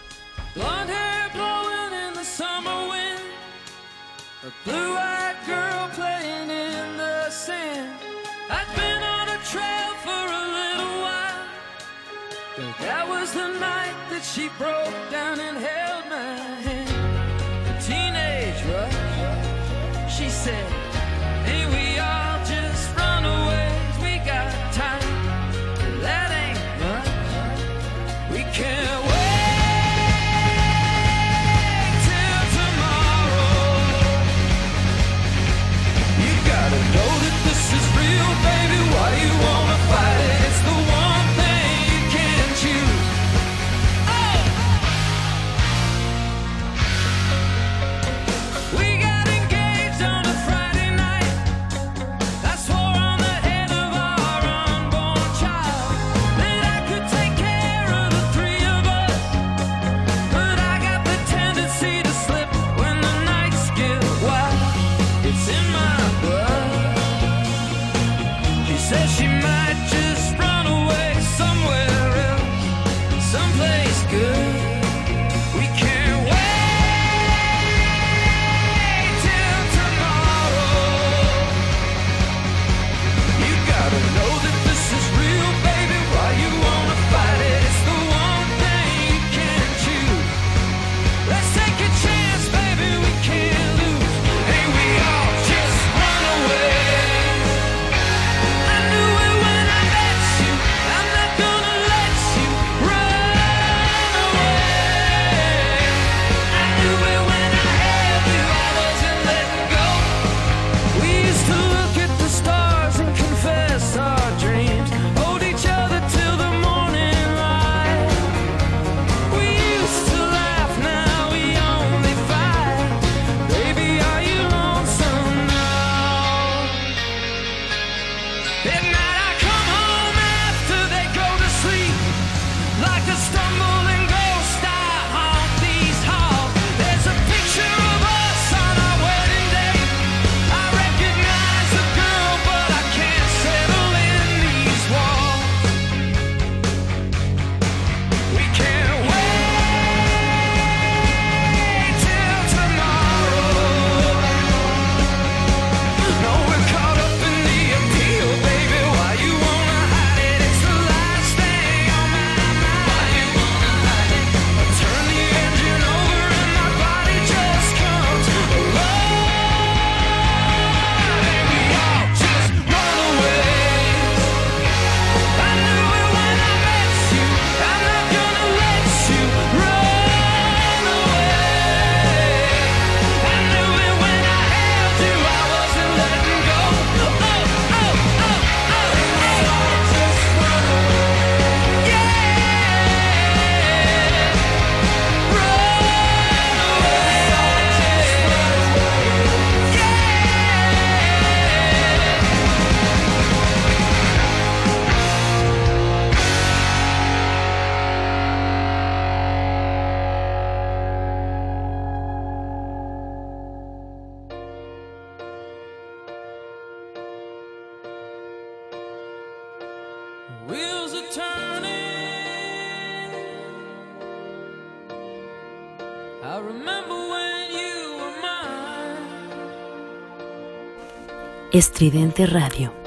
Estridente Radio.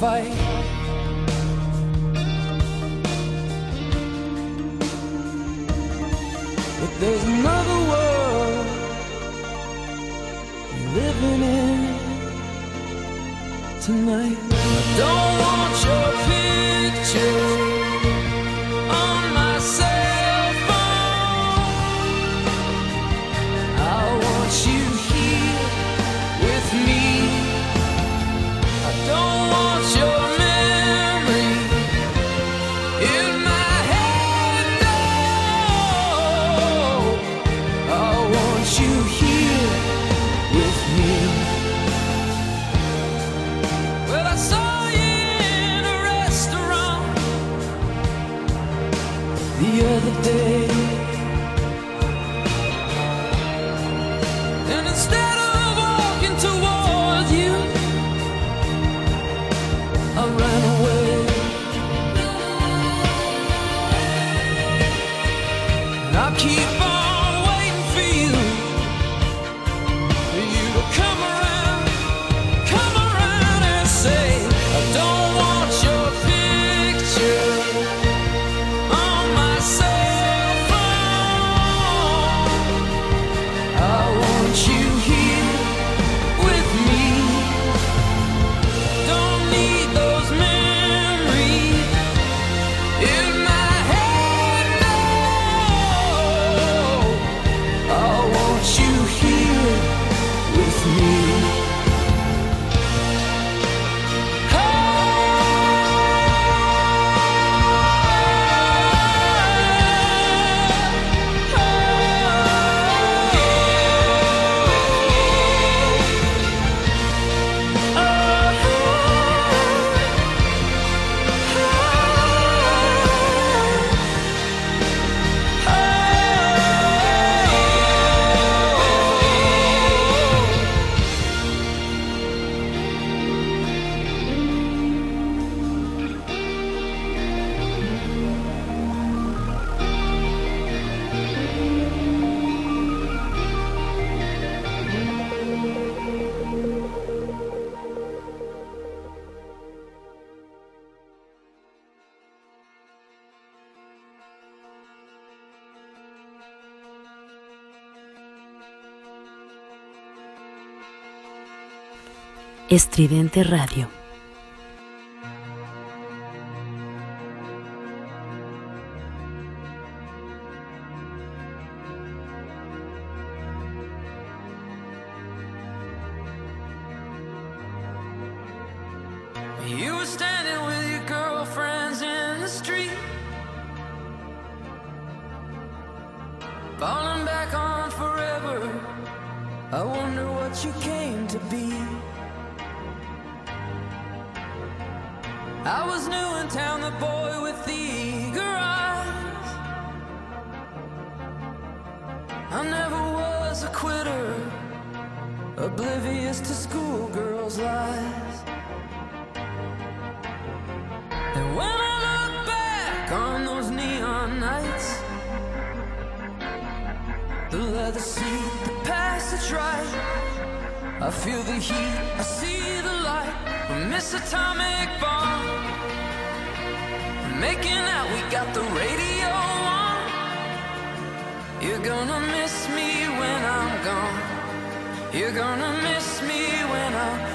fight. But there's another world you're living in tonight. Estridente Radio. Making out, we got the radio on. You're gonna miss me when I'm gone. You're gonna miss me when I'm gone.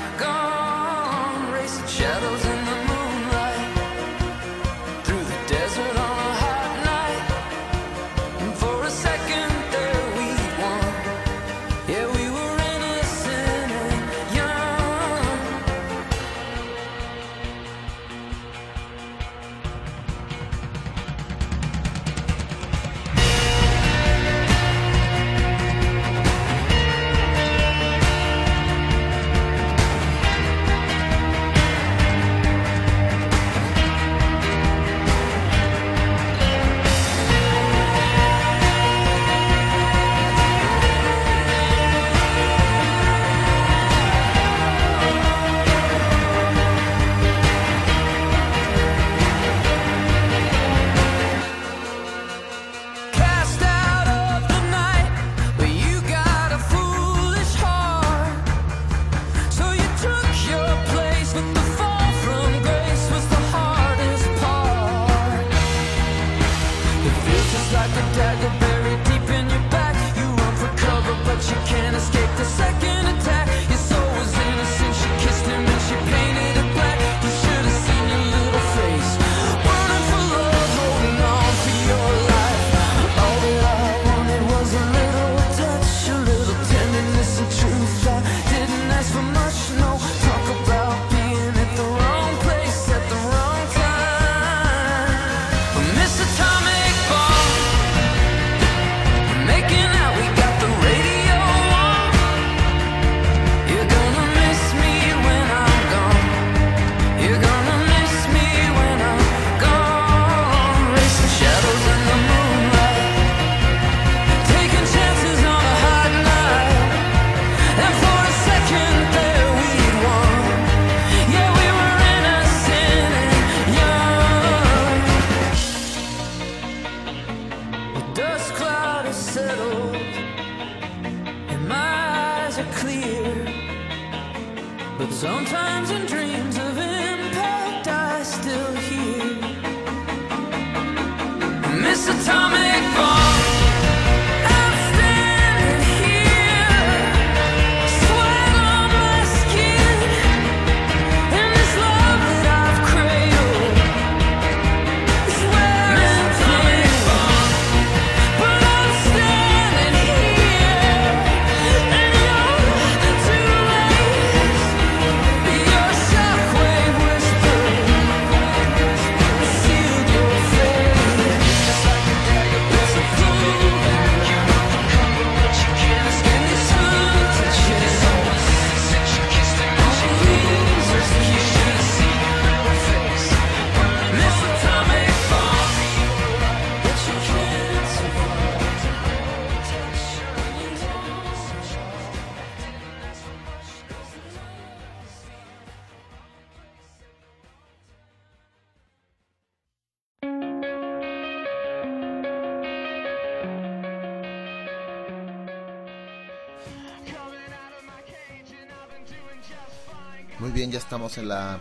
estamos en la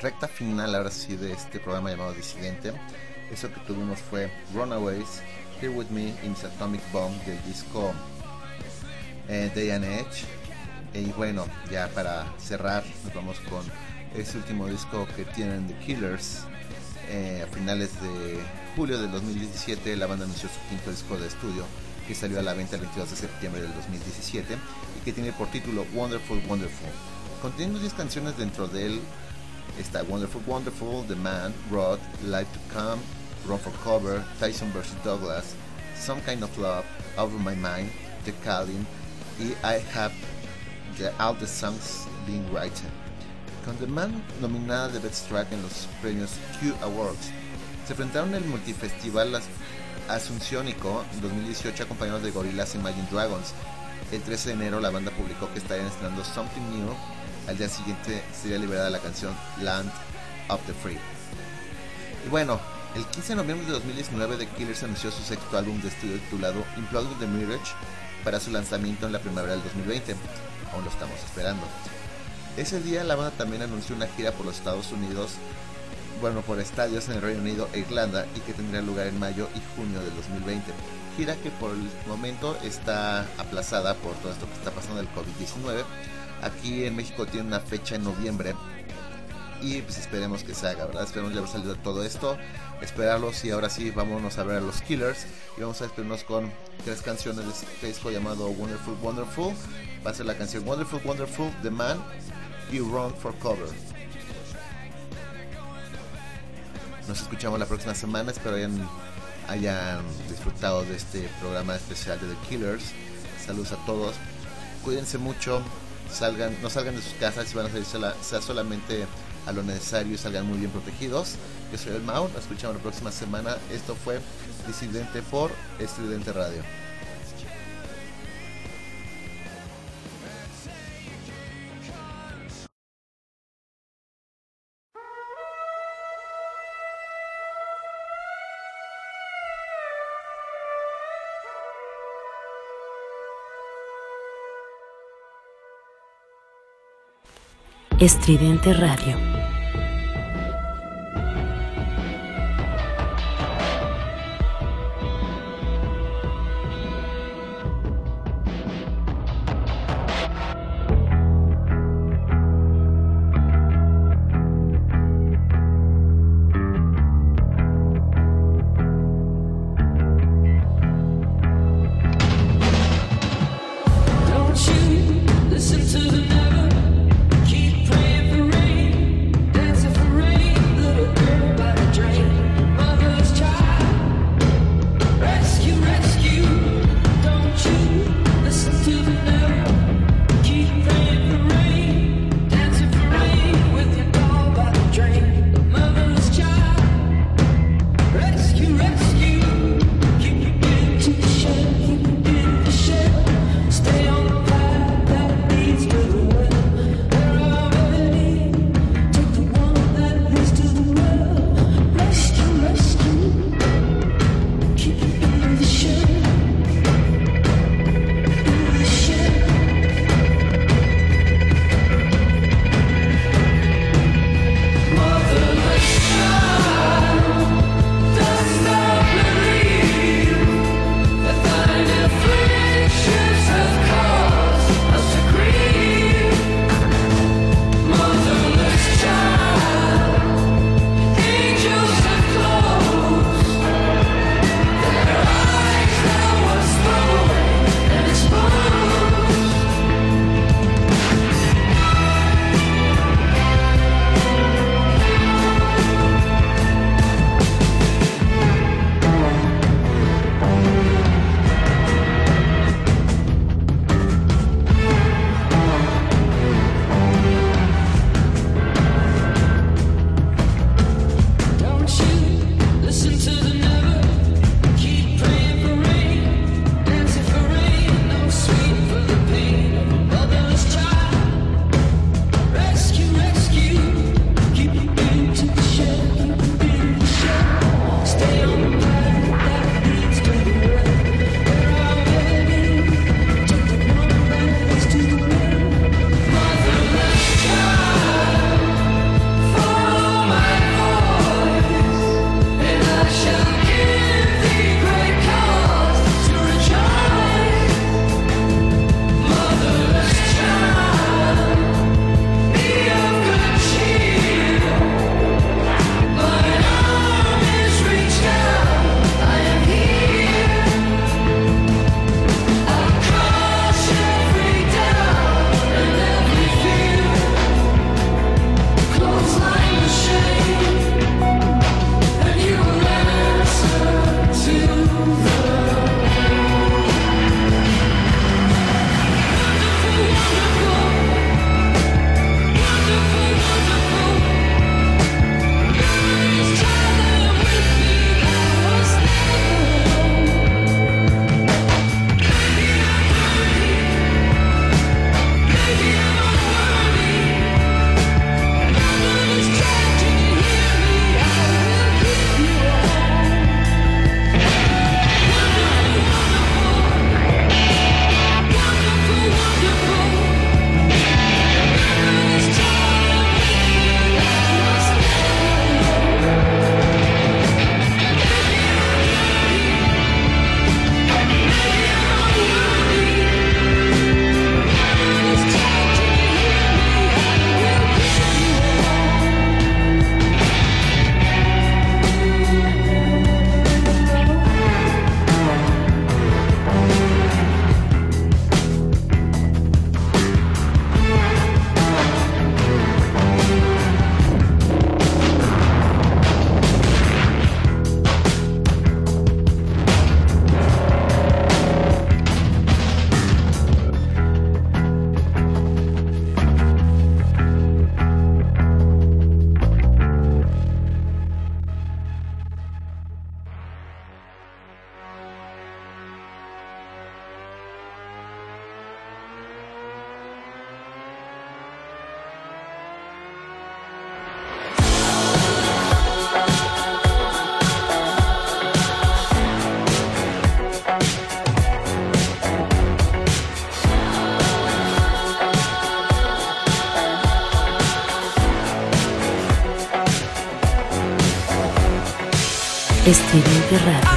recta final ahora sí de este programa llamado Disidente. Eso que tuvimos fue Runaways, Here With Me y Miss Atomic Bomb del disco eh, Day and Edge. Y bueno, ya para cerrar nos vamos con este último disco que tienen The Killers. Eh, a finales de julio del 2017 la banda anunció su quinto disco de estudio que salió a la venta el 22 de septiembre del 2017 y que tiene por título Wonderful Wonderful conteniendo 10 canciones dentro de él. Está Wonderful Wonderful, The Man, Rod, Life to Come, Run for Cover, Tyson vs. Douglas, Some Kind of Love, Over My Mind, The Calling y I Have the, All the Songs Being Written. Con The Man nominada de Best Track en los premios Q Awards, se enfrentaron el multifestival Las Asunciónico 2018 acompañados de Gorillaz y Imagine Dragons. El 13 de enero la banda publicó que estarían estrenando Something New al día siguiente sería liberada la canción Land of the Free. Y bueno, el 15 de noviembre de 2019 The Killers anunció su sexto álbum de estudio titulado with the Mirage para su lanzamiento en la primavera del 2020. Aún lo estamos esperando. Ese día la banda también anunció una gira por los Estados Unidos, bueno, por estadios en el Reino Unido e Irlanda y que tendría lugar en mayo y junio del 2020. Gira que por el momento está aplazada por todo esto que está pasando del COVID-19. Aquí en México tiene una fecha en noviembre y pues esperemos que se haga, ¿verdad? Esperemos ya haber salido todo esto, esperarlos y ahora sí vámonos a ver a los Killers y vamos a despedirnos con tres canciones de este disco llamado Wonderful Wonderful. Va a ser la canción Wonderful Wonderful, The Man y Run for Cover. Nos escuchamos la próxima semana, espero hayan disfrutado de este programa especial de The Killers. Saludos a todos, cuídense mucho, salgan, no salgan de sus casas, si van a salir sea solamente a lo necesario y salgan muy bien protegidos. Yo soy el Mau, nos escuchamos la próxima semana. Esto fue Disidente por Estridente Radio. Estridente Radio. I Radio.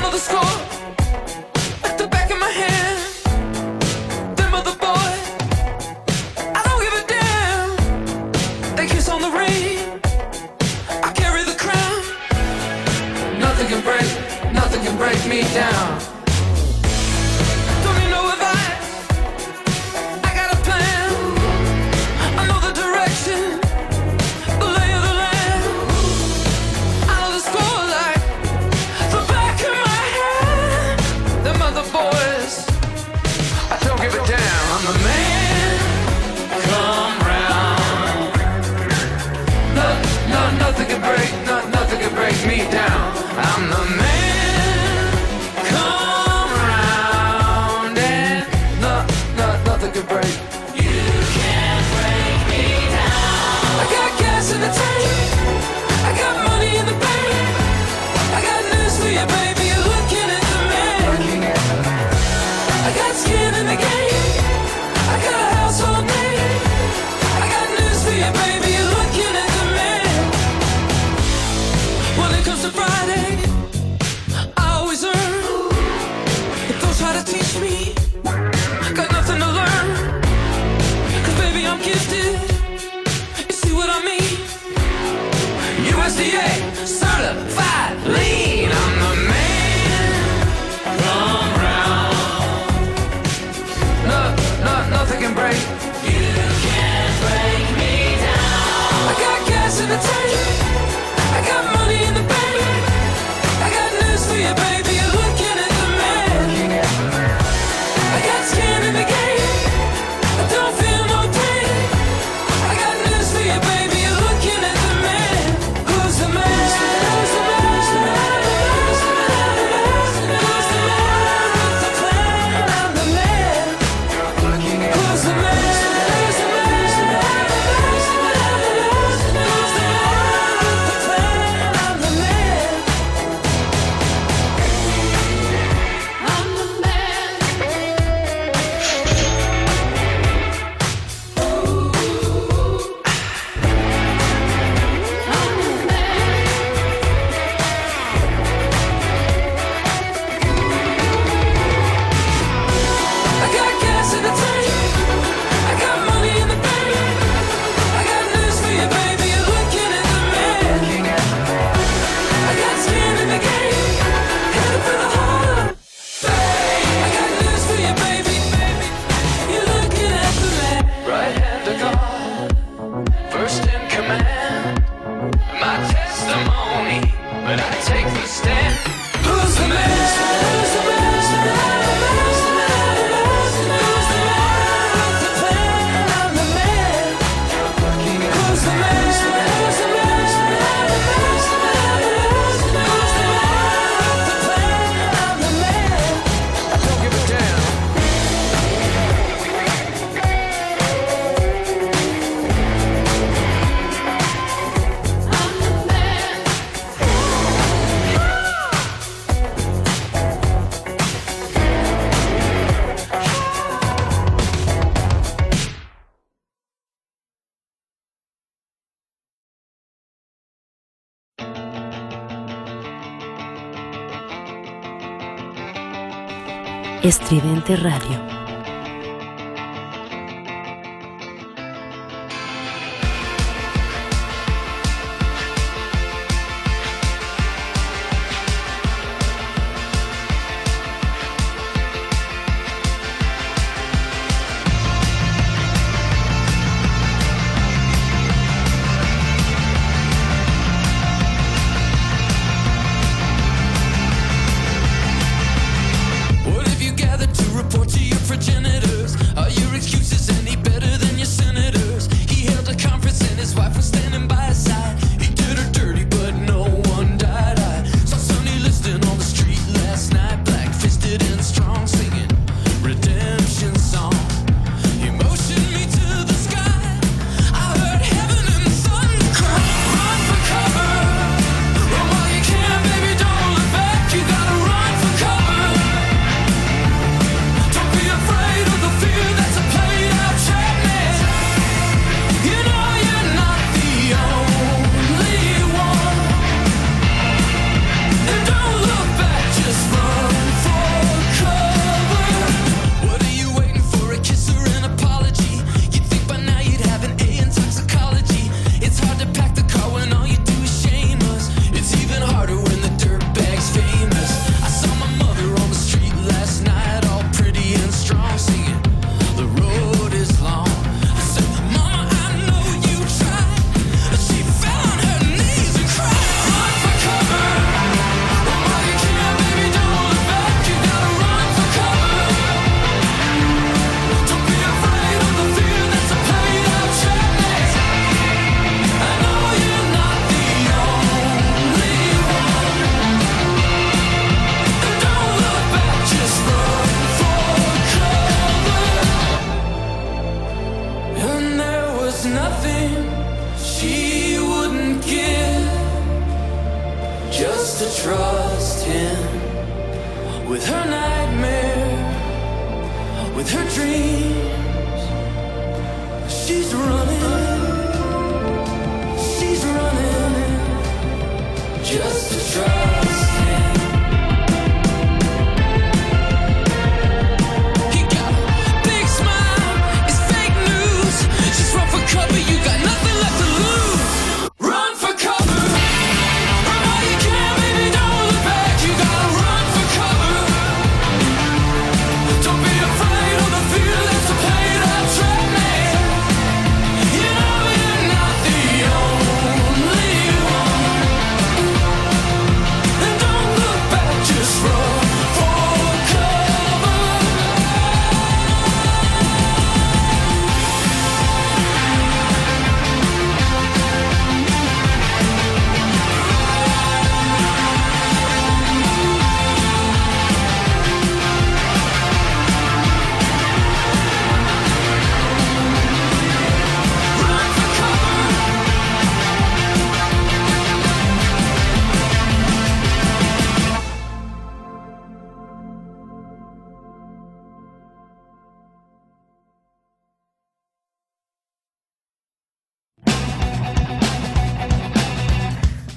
Estridente Radio.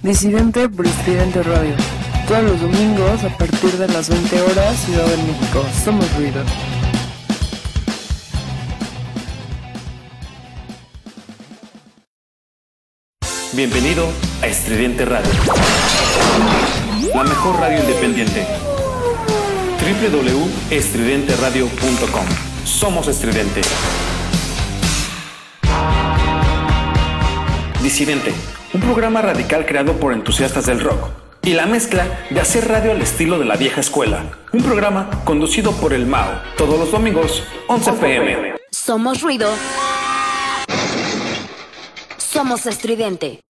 Disidente por Estridente Radio. Todos los domingos a partir de las 20 horas, Ciudad de México. Somos ruido. Bienvenido a Estridente Radio. La mejor radio independiente. www.estridenteradio.com. Somos Estridente. Disidente, un programa radical creado por entusiastas del rock. Y la mezcla de hacer radio al estilo de la vieja escuela. Un programa conducido por el Mao, todos los domingos, 11 pm. Somos ruido. Somos estridente.